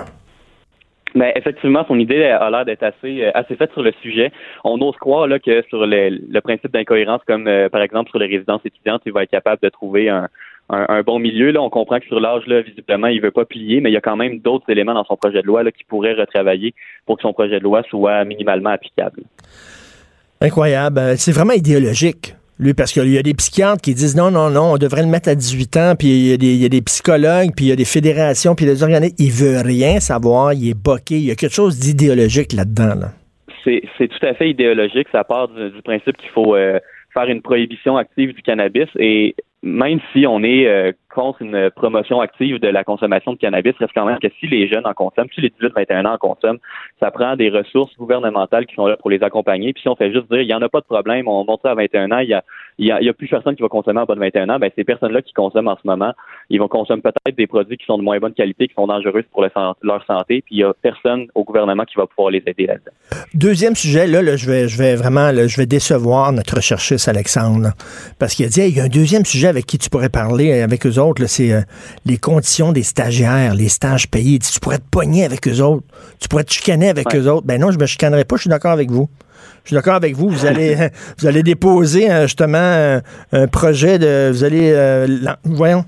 Mais effectivement, son idée a l'air d'être assez euh, assez faite sur le sujet. On ose croire là que sur le, le principe d'incohérence, comme euh, par exemple sur les résidences étudiantes, il va être capable de trouver un, un, un bon milieu. Là, on comprend que sur l'âge, là, visiblement, il veut pas plier, mais il y a quand même d'autres éléments dans son projet de loi là, qui pourraient retravailler pour que son projet de loi soit minimalement applicable. Incroyable. Euh, C'est vraiment idéologique. Lui, parce qu'il y a des psychiatres qui disent non, non, non, on devrait le mettre à 18 ans, puis il y a des, il y a des psychologues, puis il y a des fédérations, puis des organismes. Il veut rien savoir, il est boqué. Il y a quelque chose d'idéologique là-dedans. Là. C'est tout à fait idéologique. Ça part du, du principe qu'il faut euh, faire une prohibition active du cannabis et même si on est euh, contre une promotion active de la consommation de cannabis, reste quand même que si les jeunes en consomment, si les 18-21 ans en consomment, ça prend des ressources gouvernementales qui sont là pour les accompagner. Puis si on fait juste dire, il n'y en a pas de problème, on monte à 21 ans, il y a, il y a, plus personne qui va consommer en bas de 21 ans, ben ces personnes-là qui consomment en ce moment, ils vont consommer peut-être des produits qui sont de moins bonne qualité, qui sont dangereux pour leur santé, puis il y a personne au gouvernement qui va pouvoir les aider là-dedans. Deuxième sujet, là, là, je vais, je vais vraiment, là, je vais décevoir notre recherchiste Alexandre, parce qu'il a dit, Hey, il y a un deuxième sujet avec qui tu pourrais parler euh, avec eux autres, c'est euh, les conditions des stagiaires, les stages payés. Il dit, tu pourrais te pogner avec eux autres, tu pourrais te chicaner avec Ouais. eux autres. Ben non, je me chicanerai pas, je suis d'accord avec vous. Je suis d'accord avec vous. Vous allez, [laughs] vous allez déposer euh, justement un, un projet de, vous allez, euh, voyons,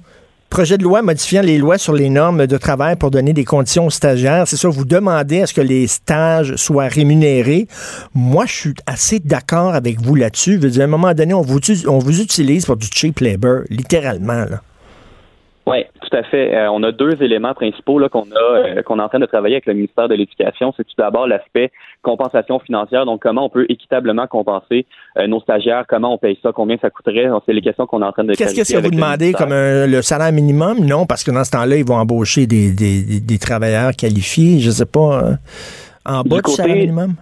projet de loi modifiant les lois sur les normes de travail pour donner des conditions aux stagiaires. C'est ça, vous demandez à ce que les stages soient rémunérés. Moi, je suis assez d'accord avec vous là-dessus. À un moment donné, on vous, on vous utilise pour du cheap labor, littéralement. Là. Oui, tout à fait. Euh, on a deux éléments principaux là qu'on a euh, qu'on est en train de travailler avec le ministère de l'Éducation. C'est tout d'abord l'aspect compensation financière. Donc, comment on peut équitablement compenser euh, nos stagiaires, comment on paye ça, combien ça coûterait? C'est les questions qu'on est en train de Qu'est-ce que vous demandez comme un- le salaire minimum? Non, parce que dans ce temps-là, ils vont embaucher des, des, des- des travailleurs qualifiés. Je sais pas. euh, en Du bas du, côté- salaire minimum?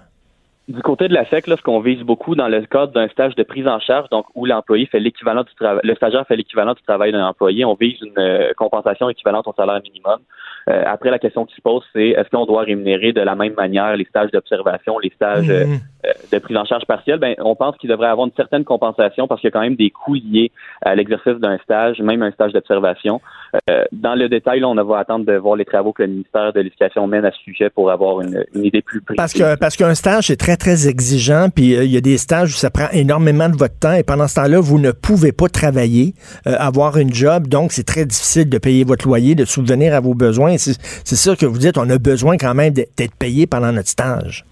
Du côté de la FEC, là, ce qu'on vise beaucoup dans le cadre d'un stage de prise en charge, donc où l'employé fait l'équivalent du travail, le stagiaire fait l'équivalent du travail d'un employé, on vise une euh, compensation équivalente au salaire minimum. Euh, après, la question qui se pose, c'est est-ce qu'on doit rémunérer de la même manière les stages d'observation, les stages Mhm. euh, de prise en charge partielle? Ben, on pense qu'il devrait avoir une certaine compensation parce qu'il y a quand même des coûts liés à l'exercice d'un stage, même un stage d'observation. Euh, dans le détail, là, on va attendre de voir les travaux que le ministère de l'Éducation mène à ce sujet pour avoir une, une idée plus précise. Parce que parce qu'un stage c'est très très exigeant puis euh, il y a des stages où ça prend énormément de votre temps et pendant ce temps-là vous ne pouvez pas travailler, euh, avoir une job donc c'est très difficile de payer votre loyer, de subvenir à vos besoins. C'est ça que vous dites, on a besoin quand même d'être payé pendant notre stage.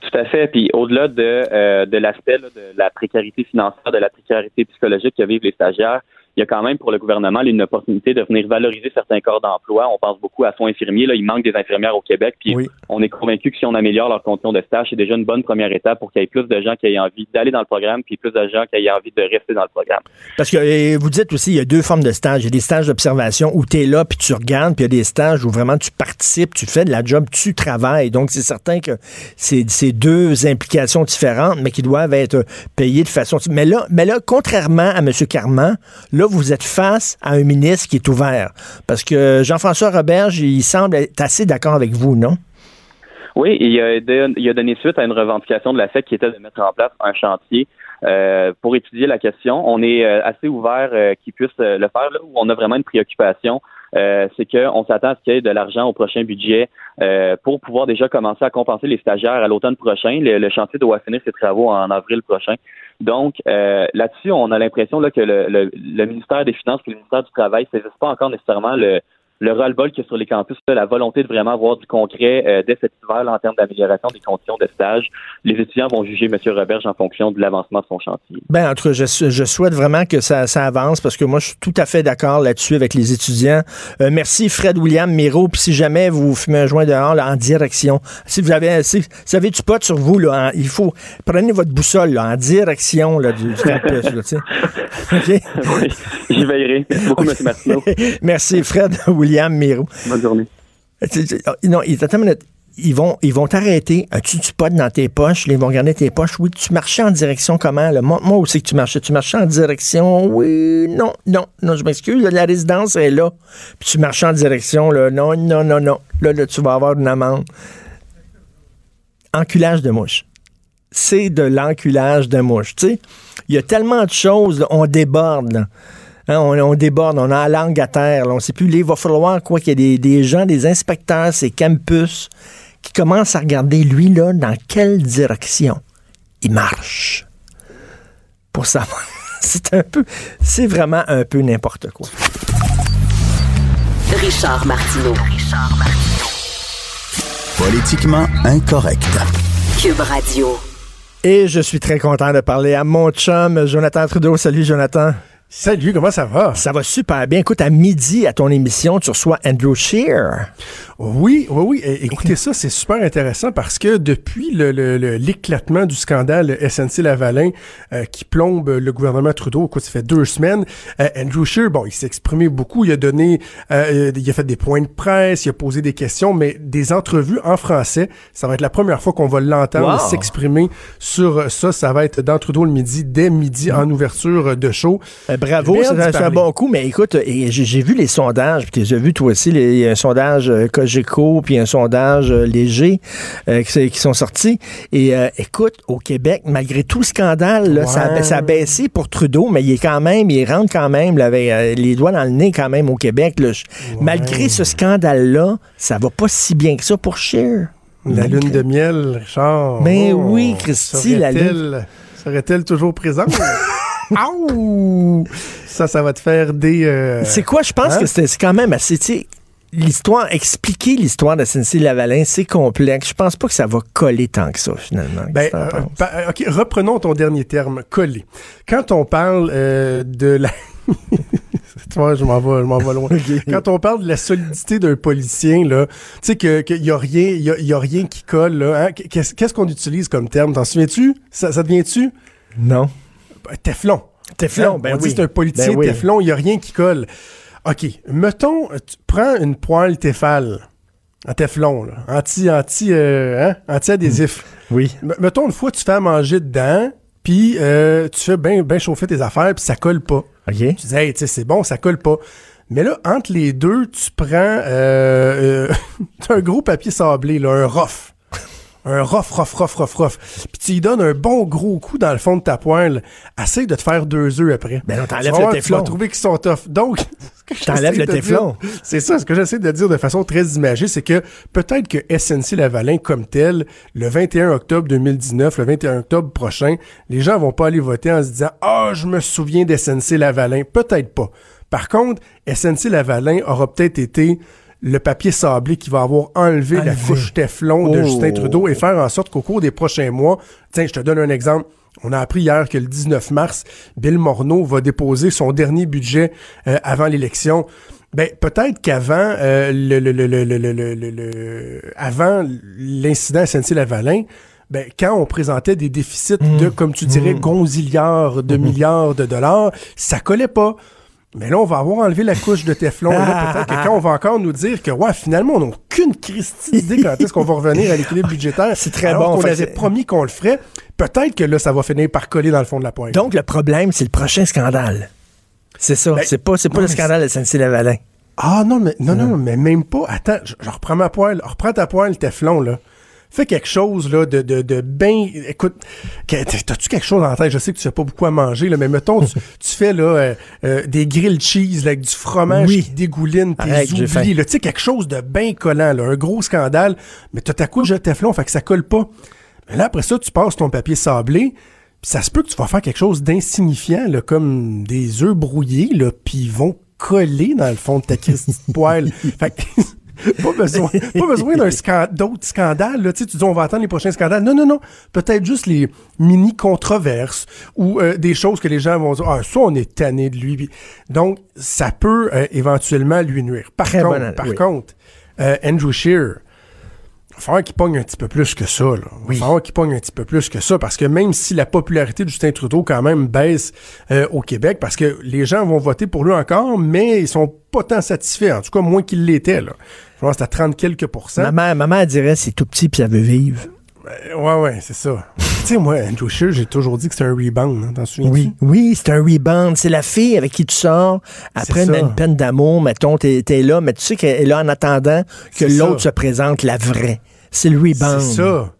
Tout à fait. Puis au-delà de, euh, de l'aspect de la précarité financière, de la précarité psychologique que vivent les stagiaires, il y a quand même pour le gouvernement une opportunité de venir valoriser certains corps d'emploi. On pense beaucoup à soins infirmiers. Là, il manque des infirmières au Québec. Puis Oui. on est convaincu que si on améliore leurs conditions de stage, c'est déjà une bonne première étape pour qu'il y ait plus de gens qui aient envie d'aller dans le programme, puis plus de gens qui aient envie de rester dans le programme. Parce que euh, vous dites aussi, il y a deux formes de stages. Il y a des stages d'observation où tu es là, puis tu regardes, puis il y a des stages où vraiment tu participes, tu fais de la job, tu travailles. Donc, c'est certain que c'est c'est deux implications différentes, mais qui doivent être payées de façon... Mais là, mais là contrairement à M. Carman, là, vous êtes face à un ministre qui est ouvert. Parce que Jean-François Roberge, il semble être assez d'accord avec vous, non? Oui, il a, donné suite à une revendication de la FEC qui était de mettre en place un chantier euh, pour étudier la question. On est euh, assez ouvert euh, qu'ils puissent euh, le faire là où on a vraiment une préoccupation. C'est qu'on s'attend à ce qu'il y ait de l'argent au prochain budget pour pouvoir déjà commencer à compenser les stagiaires à l'automne prochain. Le chantier doit finir ses travaux en avril prochain. Donc euh, là-dessus, on a l'impression là, que le, le, le ministère des Finances et le ministère du Travail ne saisissent pas encore nécessairement le, le ras-le-bol qu'il y a sur les campus, la volonté de vraiment avoir du concret euh, dès cet hiver là, en termes d'amélioration des conditions de stage. Les étudiants vont juger M. Roberge en fonction de l'avancement de son chantier. Ben, en tout cas, je, je souhaite vraiment que ça, ça avance parce que moi, je suis tout à fait d'accord là-dessus avec les étudiants. Euh, merci, Fred William Miro. Puis si jamais vous fumez un joint dehors là, en direction, si vous avez, si, vous avez du pot sur vous, là, en- il faut prenez votre boussole là, en direction là, du, du campus. Là, tu sais. [laughs] OK? oui, j'y veillerai. Merci beaucoup, M. Martineau. [laughs] Merci, Fred William Miro. Bonne journée. Tu- Non, il- attends une minute. Ils vont, ils vont t'arrêter. As-tu du pot dans tes poches? Ils vont regarder tes poches. Oui, tu marchais en direction comment? Là? Où c'est que tu marchais. Tu marchais en direction. Oui, non, non, non, je m'excuse. La résidence est là. Puis tu marchais en direction. Là. Non, non, non, non. Là, là, tu vas avoir une amende. Enculage de mouche. c'est de l'enculage de mouche. Tu sais, il y a tellement de choses, là, on déborde. là. Hein, on, on déborde, on a la langue à terre. là, on sait plus. là, il va falloir quoi qu'il y ait des, des gens, des inspecteurs, ces campus, qui commencent à regarder lui là dans quelle direction il marche pour savoir. [laughs] C'est un peu, c'est vraiment un peu n'importe quoi. Richard Martineau. Politiquement incorrect. Cube Radio. Et je suis très content de parler à mon chum Jonathan Trudeau. Salut Jonathan. Salut, comment ça va? Ça va super bien. Écoute, à midi, à ton émission, tu reçois Andrew Shear. Oui, oui, oui. Écoutez ça, c'est super intéressant parce que depuis le- le- le- l'éclatement du scandale SNC-Lavalin euh, qui plombe le gouvernement Trudeau, écoute, ça fait deux semaines, euh, Andrew Scheer, bon, il s'est exprimé beaucoup, il a donné, euh, il a fait des points de presse, il a posé des questions, mais des entrevues en français, ça va être la première fois qu'on va l'entendre Wow. s'exprimer sur ça. Ça va être dans Trudeau le midi, dès midi, en ouverture de show. Bravo, c'est un, bon coup, mais écoute, j'ai vu les sondages, puis tu as vu toi aussi, les- il y a un sondage euh, Cogeco, puis un sondage euh, léger euh, qui, qui sont sortis. Et euh, écoute, au Québec, malgré tout le scandale, là, ça, a- Ouais. ça a baissé pour Trudeau, mais il est quand même, il rentre quand même là, avec euh, les doigts dans le nez quand même au Québec. là. Malgré ce scandale-là, ça va pas si bien que ça pour Scheer. La lune de miel, Richard. Mais oui, Christy, la serait-elle- Serait-elle toujours présente? [laughs] Ça, ça va te faire des... euh, C'est quoi? Je pense hein? que c'est quand même assez. tu sais, L'histoire, expliquer l'histoire de SNC Lavalin, c'est complexe. Je pense pas que ça va coller tant que ça, finalement. Ben, que euh, pa- OK, reprenons ton dernier terme, coller. Quand on parle euh, de la... [laughs] tu vois, je m'en vais, je m'en vais loin. [laughs] Quand on parle de la solidité d'un policier, là, tu sais que qu'il y a rien, il y a, y a rien qui colle, là. hein? Qu'est-ce qu'on utilise comme terme? T'en souviens-tu? Ça, ça devient-tu? non. Teflon. Teflon, Hein? ben on oui. dit c'est un politicien Ben oui. Teflon, il n'y a rien qui colle. OK, mettons, tu prends une poêle Tefal en Teflon, là, anti, anti, euh, hein, anti-adhésif. Oui. M- mettons, une fois, tu fais à manger dedans, puis euh, tu fais bien ben chauffer tes affaires, puis ça colle pas. OK. Tu dis, hey, tu sais, c'est bon, ça colle pas. Mais là, entre les deux, tu prends euh, euh, [laughs] un gros papier sablé, là, un rough. Un rough, rough, rough, rough, rough. Puis tu y donnes un bon gros coup dans le fond de ta poêle. Essaye de te faire deux œufs après. Ben non, t'enlèves le voir, teflon. Tu vas trouver qu'ils sont tough. Donc, [laughs] T'enlèves le dire- C'est ça, ce que j'essaie de dire de façon très imagée, c'est que peut-être que SNC Lavalin comme tel, le 21 octobre 2019, le 21 octobre prochain, les gens vont pas aller voter en se disant « Ah, je me souviens d'SNC Lavalin ». Peut-être pas. Par contre, SNC Lavalin aura peut-être été le papier sablé qui va avoir enlevé, la couche Teflon de Oh. Justin Trudeau et faire en sorte qu'au cours des prochains mois, tiens, je te donne un exemple. On a appris hier que le 19 mars, Bill Morneau va déposer son dernier budget euh, avant l'élection. Ben peut-être qu'avant euh, le, le, le, le, le, le, le- le- le- avant l'incident SNC Lavalin, ben quand on présentait des déficits de comme tu dirais gonzillards de milliards de dollars, ça collait pas. Mais là, on va avoir enlevé la couche de Teflon. Peut-être que quand on va encore nous dire que, ouais, finalement, on n'a aucune Christie idée quand est-ce qu'on va revenir à l'équilibre budgétaire. C'est très alors bon. que avait promis qu'on le ferait. Peut-être que là, ça va finir par coller dans le fond de la pointe. Donc, le problème, c'est le prochain scandale. C'est ça. Ben, c'est pas, c'est pas non, le scandale de SNC Lavalin. Ah non, mais non, non, mais même pas. Attends, je, je reprends ma poêle. Reprends ta poêle Teflon, là. Fais quelque chose, là, de, de, de bien... Écoute, t'as-tu quelque chose en tête? Je sais que tu fais pas beaucoup à manger, là, mais mettons, tu, [laughs] tu fais, là, euh, euh, des grilled cheese, là, avec du fromage Oui. qui dégouline tes oublis, là. Tu sais, quelque chose de bien collant, là. Un gros scandale. Mais t'as ta couche de Teflon, fait que ça colle pas. Mais là, après ça, tu passes ton papier sablé, puis ça se peut que tu vas faire quelque chose d'insignifiant, là, comme des œufs brouillés, là, puis ils vont coller dans le fond de ta Christie de poêle. [laughs] Fait que, pas besoin, pas besoin d'un scan- d'autres scandales, là. Tu sais, tu dis, on va attendre les prochains scandales. Non, non, non. Peut-être juste les mini-controverses ou euh, des choses que les gens vont dire, ah, ça, on est tanné de lui. Donc, ça peut euh, éventuellement lui nuire. Par Très contre, par oui. contre, euh, Andrew Scheer, il va falloir qu'il pogne un petit peu plus que ça. Là. Il va falloir qu'il pogne un petit peu plus que ça parce que même si la popularité de Justin Trudeau quand même baisse euh, au Québec, parce que les gens vont voter pour lui encore, mais ils sont pas tant satisfaits, en tout cas moins qu'ils l'étaient. Là. Je pense que c'est à 30 quelques pourcents. Maman, maman elle dirait c'est tout petit puis ça veut vivre. Euh, ouais, ouais, c'est ça. [laughs] tu sais, moi, Andrew Scheer, j'ai toujours dit que c'est un rebound. Hein, T'en? Oui, oui, c'est un rebound. C'est la fille avec qui tu sors après une, une peine d'amour, mettons, t'es es là, mais tu sais qu'elle est là en attendant que l'autre se présente la vraie. C'est le rebound. C'est ça.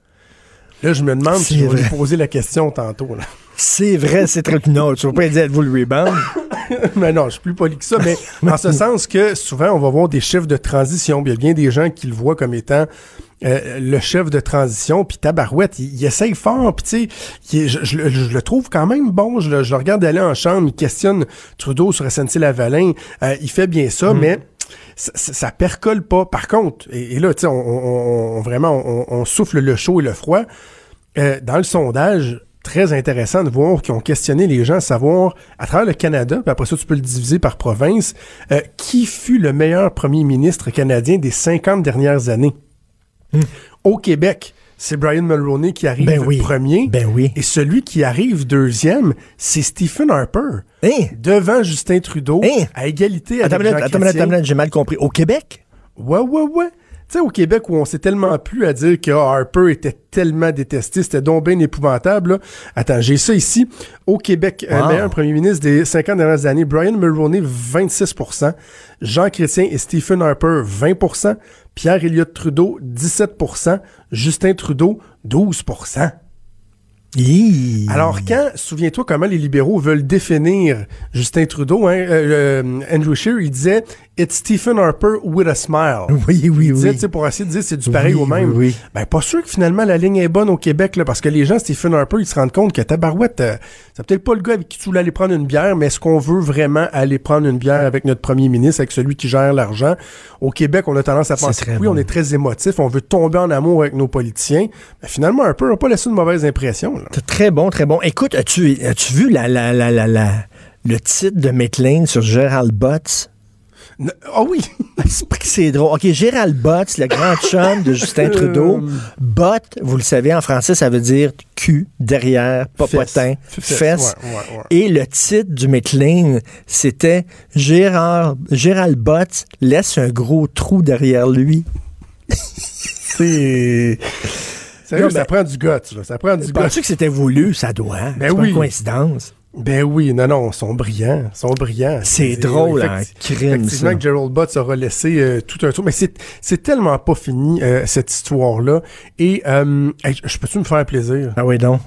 Là, je me demande si je vais poser la question tantôt. Là. C'est vrai, c'est très... Non, tu vas pas dire êtes-vous le rebound? [laughs] mais non, je suis plus poli que ça, mais [laughs] en ce sens que souvent, on va voir des chefs de transition. Il y a bien des gens qui le voient comme étant euh, le chef de transition, puis Tabarouette, il, il essaye fort, puis tu sais, je, je le- je le trouve quand même bon. Je le, je le regarde aller en chambre, il questionne Trudeau sur SNC-Lavalin, euh, il fait bien ça, mais ça, ça, percole pas. Par contre, et, et là, tu sais, on, on- on- vraiment, on, on souffle le chaud et le froid. Euh, dans le sondage, très intéressant de voir qu'ils ont questionné les gens, savoir à travers le Canada, puis après ça, tu peux le diviser par province, euh, qui fut le meilleur premier ministre canadien des 50 dernières années? Au Québec, c'est Brian Mulroney qui arrive Ben oui. premier. Ben oui. Et celui qui arrive deuxième, c'est Stephen Harper. Hein? Devant Justin Trudeau, Hein? à égalité avec Jean attends j'ai mal compris. Au Québec? Ouais, ouais, ouais. Tu sais, au Québec, où on s'est tellement plu à dire que Harper était tellement détesté, c'était donc bien épouvantable. là. Attends, j'ai ça ici. Au Québec, euh, meilleur premier ministre des 50 dernières années, Brian Mulroney, 26% Jean Chrétien et Stephen Harper, 20% Pierre Elliott Trudeau, 17% Justin Trudeau, 12 Hi. alors, quand, souviens-toi comment les libéraux veulent définir Justin Trudeau, hein, euh, euh, Andrew Scheer, il disait « It's Stephen Harper with a smile [laughs] ». Oui, oui, disait, oui. pour essayer de dire c'est du pareil Oui, au même. oui, oui. Ben, pas sûr que finalement la ligne est bonne au Québec, là, parce que les gens, Stephen Harper, ils se rendent compte que Tabarouette, euh, c'est peut-être pas le gars avec qui tu voulais aller prendre une bière, mais est-ce qu'on veut vraiment aller prendre une bière avec notre premier ministre, avec celui qui gère l'argent? Au Québec, on a tendance à penser que oui, bon. on est très émotif, on veut tomber en amour avec nos politiciens. Ben, finalement, Harper n'a pas laissé une mauvaise impression. là. Très bon, très bon. Écoute, as-tu as vu la, la, la, la, la- le titre de Maitland sur Gérald Butts? Ah oui! [laughs] C'est pas drôle. OK, Gérald Butts, le grand chum de Justin Trudeau. Butt, vous le savez, en français, ça veut dire cul, derrière, popotin, Fesse. fesse. Ouais, ouais, ouais. Et le titre du Maitland, c'était Gérard, Gérald Butts laisse un gros trou derrière lui. [laughs] C'est. Sérieux, Non, ça ben- prend du là. Ça prend du guts. Penses-tu que c'était voulu? Ça doit. Ben c'est pas oui. une coïncidence. Ben oui, non, non, ils sont brillants. Ils sont brillants. C'est drôle, hein, crime, Effectivement ça. que Gerald Butts aura laissé euh, tout un tour. Mais c'est, c'est tellement pas fini, euh, cette histoire-là. Et, euh, hey, je peux-tu me faire plaisir? Ah oui, donc.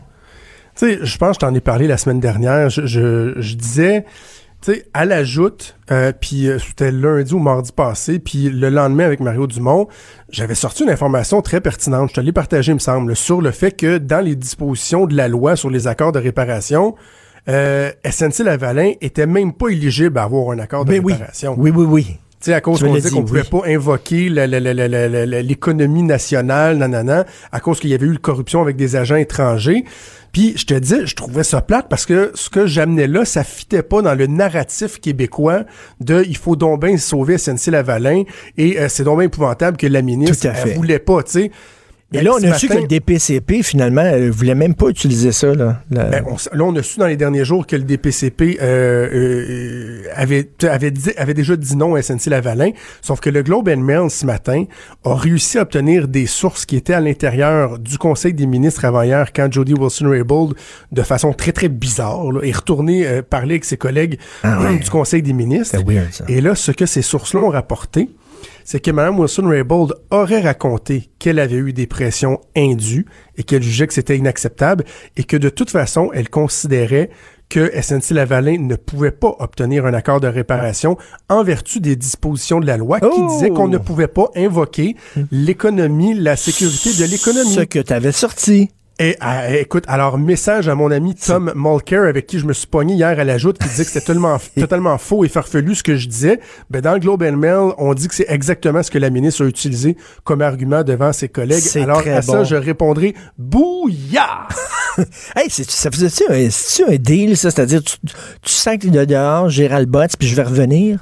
Tu sais, je pense que je t'en ai parlé la semaine dernière. Je, je, je disais, tu sais, à la joute, puis c'était lundi ou mardi passé, puis le lendemain avec Mario Dumont, j'avais sorti une information très pertinente. Je te l'ai partagée, il me semble, sur le fait que dans les dispositions de la loi sur les accords de réparation, euh, SNC-Lavalin était même pas éligible à avoir un accord de Ben oui. réparation. Oui, oui, oui. Tu sais, à cause qu'on disait qu'on pouvait oui. pas invoquer l'économie nationale, nanana, à cause qu'il y avait eu une corruption avec des agents étrangers. Puis, je te dis, je trouvais ça plate parce que ce que j'amenais là, ça fitait pas dans le narratif québécois de il faut donc bien sauver SNC-Lavalin et euh, c'est donc bien épouvantable que la ministre, elle voulait pas, tu sais. Et Ben, là, on a su que le DPCP, finalement, ne voulait même pas utiliser ça. Là, La- Ben, on là, on a su dans les derniers jours que le DPCP euh, euh, avait, avait, dit- avait déjà dit non à SNC-Lavalin, sauf que le Globe and Mail, ce matin, a réussi à obtenir des sources qui étaient à l'intérieur du Conseil des ministres avant hier, quand Jody Wilson-Raybould, de façon très, très bizarre, là, est retourné euh, parler avec ses collègues Ah ouais. du Conseil des ministres. Weird, ça. Et là, ce que ces sources-là ont rapporté, c'est que Mme Wilson-Raybould aurait raconté qu'elle avait eu des pressions indues et qu'elle jugeait que c'était inacceptable et que de toute façon, elle considérait que SNC-Lavalin ne pouvait pas obtenir un accord de réparation en vertu des dispositions de la loi qui Oh! disaient qu'on ne pouvait pas invoquer l'économie, la sécurité de l'économie. Ce que tu avais sorti. Et ah, écoute, alors message à mon ami Tom Mulcair avec qui je me suis pogné hier à la joute qui disait que c'était totalement, [laughs] totalement faux et farfelu ce que je disais. Ben dans le Globe and Mail, on dit que c'est exactement ce que la ministre a utilisé comme argument devant ses collègues. Alors à ça, je répondrai bouillard. [laughs] Hey, c'est- ça faisait-tu un, c'est-tu un deal, ça? C'est-à-dire, tu, tu sens que de dehors, Gérald Butts, puis je vais revenir?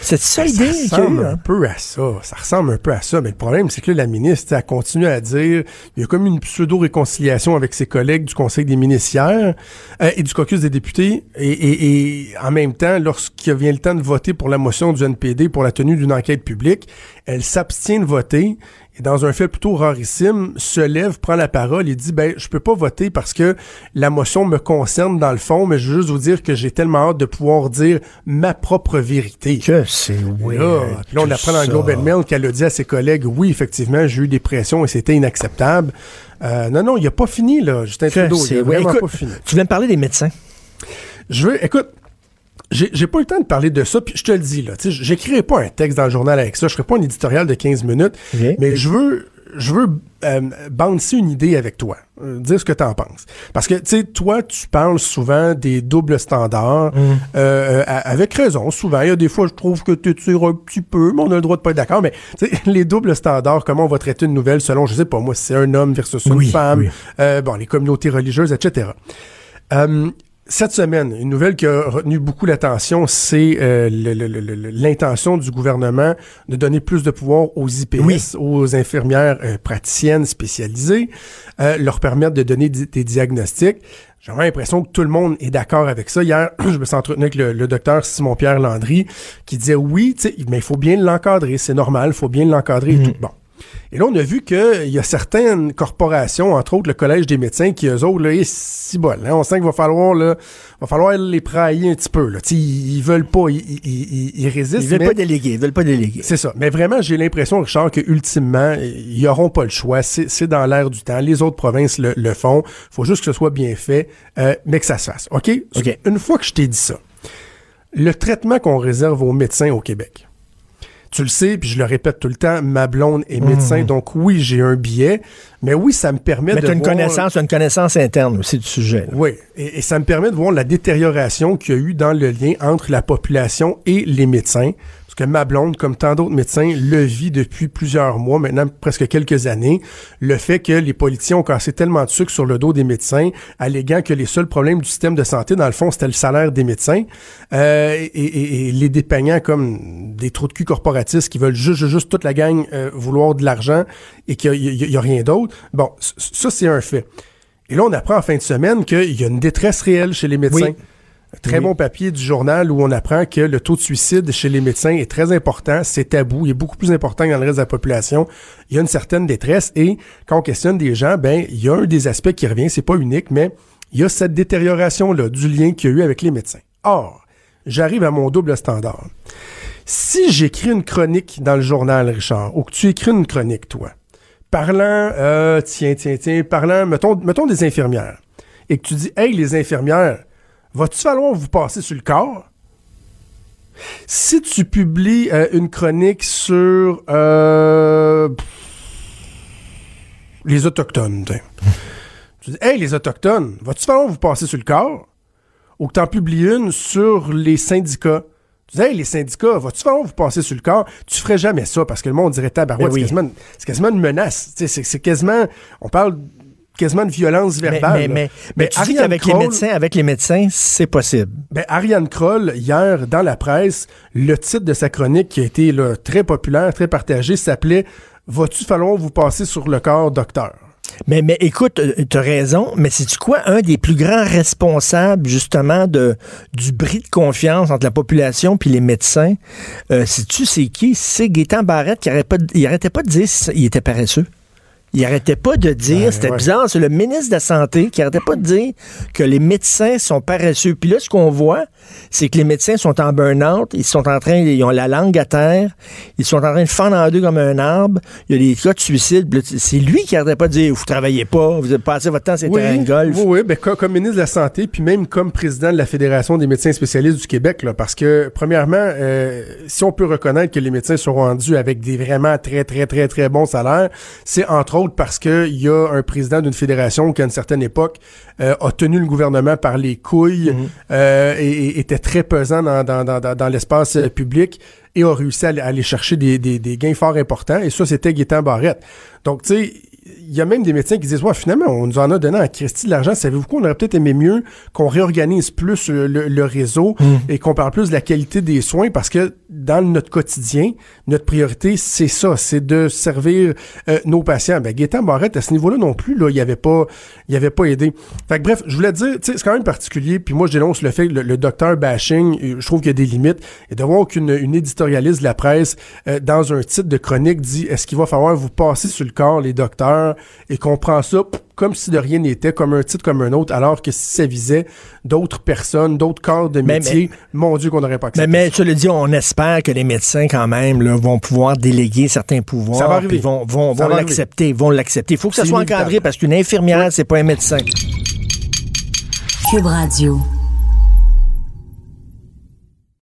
C'est ça Ben, Ça l'idée qu'il y a eu, ressemble un hein? peu à ça. Ça ressemble un peu à ça. Mais le problème, c'est que là, la ministre, elle continue à dire, il y a comme une pseudo-réconciliation avec ses collègues du Conseil des ministres hier, euh, et du caucus des députés. Et, et- et en même temps, lorsqu'il vient le temps de voter pour la motion du NPD pour la tenue d'une enquête publique, elle s'abstient de voter. Et dans un fait plutôt rarissime, se lève, prend la parole et dit ben je peux pas voter parce que la motion me concerne dans le fond, mais je veux juste vous dire que j'ai tellement hâte de pouvoir dire ma propre vérité. Que c'est oui. Là, puis là, on apprend dans le Globe and Mail qu'elle a dit à ses collègues oui, effectivement, j'ai eu des pressions et c'était inacceptable. Euh, non, non, il a pas fini, là, Justin Trudeau. Il a vraiment Écoute, pas fini. Tu viens me parler des médecins. Je veux, écoute, j'ai pas eu le temps de parler de ça, puis je te le dis, là, tu j'écrirai pas un texte dans le journal avec ça, je ferai pas un éditorial de 15 minutes, mais je veux, je veux euh, bouncer une idée avec toi, euh, dire ce que t'en penses. Parce que, tu sais, toi, tu parles souvent des doubles standards, euh, à- avec raison, souvent. Il y a des fois, je trouve que tu tires un petit peu, mais on a le droit de pas être d'accord, mais, tu sais, les doubles standards, comment on va traiter une nouvelle selon, je sais pas, moi, si c'est un homme versus une Oui, femme, oui. euh, bon, les communautés religieuses, etc. Cette semaine, une nouvelle qui a retenu beaucoup l'attention, c'est euh, l'intention du gouvernement de donner plus de pouvoir aux IPS, Oui. aux infirmières euh, praticiennes spécialisées, euh, leur permettre de donner di- des diagnostics. J'ai vraiment l'impression que tout le monde est d'accord avec ça. Hier, [clears throat] je me suis entretenu avec le, le docteur Simon-Pierre Landry qui disait oui, mais il faut bien l'encadrer, c'est normal, il faut bien l'encadrer et tout. Bon. Et là, on a vu qu'il y a certaines corporations, entre autres le Collège des médecins, qui eux autres, là, eh, si bol, hein, on sent qu'il va falloir, là, va falloir les prailler un petit peu. Là. Ils, ils veulent pas, ils, ils, résistent. Ils veulent mais- pas déléguer. Ils veulent pas déléguer. c'est ça. Mais vraiment, j'ai l'impression, Richard, que ultimement, ils n'auront pas le choix. C'est dans l'air du temps. Les autres provinces le, le font. faut juste que ce soit bien fait, euh, mais que ça se fasse. OK? OK. Une fois que je t'ai dit ça, le traitement qu'on réserve aux médecins au Québec, tu le sais, puis je le répète tout le temps, ma blonde est médecin, donc oui, j'ai un billet, mais oui, ça me permet Mais de tu as une voir- connaissance, une connaissance interne aussi du sujet. là. oui, et, et ça me permet de voir la détérioration qu'il y a eu dans le lien entre la population et les médecins. Que ma blonde, comme tant d'autres médecins, le vit depuis plusieurs mois, maintenant presque quelques années, le fait que les politiciens ont cassé tellement de sucre sur le dos des médecins, alléguant que les seuls problèmes du système de santé, dans le fond, c'était le salaire des médecins, euh, et, les dépeignant comme des trous de cul corporatistes qui veulent juste, juste, toute la gang euh, vouloir de l'argent et qu'il n'y a, rien d'autre. Bon, ça, c'est un fait. Et là, on apprend en fin de semaine qu'il y a une détresse réelle chez les médecins. Très bon papier du journal où on apprend que le taux de suicide chez les médecins est très important, c'est tabou, il est beaucoup plus important que dans le reste de la population. Il y a une certaine détresse et quand on questionne des gens, ben il y a un des aspects qui revient, c'est pas unique, mais il y a cette détérioration là du lien qu'il y a eu avec les médecins. Or, j'arrive à mon double standard. Si j'écris une chronique dans le journal, Richard, ou que tu écris une chronique, toi, parlant, euh, tiens, tiens, tiens, parlant, mettons, mettons des infirmières, et que tu dis, hey, les infirmières, va-tu falloir vous passer sur le corps? Si tu publies euh, une chronique sur euh, les Autochtones, [laughs] tu dis, hey, les Autochtones, va-tu falloir vous passer sur le corps? Ou que tu en publies une sur les syndicats? Tu dis, hey, les syndicats, va-tu falloir vous passer sur le corps? Tu ferais jamais ça parce que le monde dirait tabarouette, Ben oui. c'est quasiment, une- c'est quasiment une menace. C'est quasiment, on parle quasiment de violence verbale. mais, là. mais, mais tu dis qu'avec les médecins, avec les médecins, c'est possible. ben, Ariane Kroll, hier, dans la presse, le titre de sa chronique qui a été là, très populaire, très partagé, s'appelait Va-tu falloir vous passer sur le corps, docteur? Mais, mais écoute, tu as raison, mais c'est-tu quoi? Un des plus grands responsables, justement, de, du bris de confiance entre la population puis les médecins? Euh, Sais-tu c'est qui? C'est Gaétan Barrette qui arrêtait pas de, il arrêtait pas de dire qu'il était paresseux. Il arrêtait pas de dire, Ben, c'était ouais. bizarre, c'est le ministre de la Santé qui arrêtait pas de dire que les médecins sont paresseux. Puis là, ce qu'on voit, c'est que les médecins sont en burn-out, ils sont en train, ils ont la langue à terre, ils sont en train de fendre en deux comme un arbre, il y a des cas de suicide. C'est lui qui arrêtait pas de dire, vous travaillez pas, vous passé votre temps sur les terrains de golf. Oui, oui, ben, co- comme, ministre de la Santé, puis même comme président de la Fédération des médecins spécialistes du Québec, là, parce que, premièrement, euh, si on peut reconnaître que les médecins sont rendus avec des vraiment très, très, très, très bons salaires, c'est entre autres parce qu'il y a un président d'une fédération qui, à une certaine époque, euh, a tenu le gouvernement par les couilles euh, et, et était très pesant dans, dans, dans, dans- dans l'espace euh, public et a réussi à, aller- à aller chercher des, des, des gains fort importants. Et ça, c'était Gaétan Barrette. Donc, tu sais, y a même des médecins qui disent, ouais, finalement, on nous en a donné à Christie de l'argent. Savez-vous quoi? On aurait peut-être aimé mieux qu'on réorganise plus euh, le, le réseau Hmm. et qu'on parle plus de la qualité des soins? Parce que dans notre quotidien, notre priorité, c'est ça, c'est de servir euh, nos patients. Ben, Gaétan Barrette, à ce niveau-là non plus, là, il avait pas, il avait pas aidé. Fait que bref, je voulais te dire, tu sais, c'est quand même particulier, puis moi, je dénonce le fait que le, le docteur bashing, euh, je trouve qu'il y a des limites, et de voir qu'une une éditorialiste de la presse, euh, dans un titre de chronique, dit, est-ce qu'il va falloir vous passer sur le corps, les docteurs, et qu'on prend ça comme si de rien n'était, comme un titre comme un autre, alors que si ça visait d'autres personnes, d'autres corps de Mais- métier, mon Dieu qu'on n'aurait pas accepté. Mais, mais tu le dis, on espère que les médecins, quand même, là, vont pouvoir déléguer certains pouvoirs. Ça va arriver. puis vont, vont, vont va l'accepter, vont l'accepter. Il faut que ça soit inévitable. encadré parce qu'une infirmière, c'est pas un médecin. Cube Radio.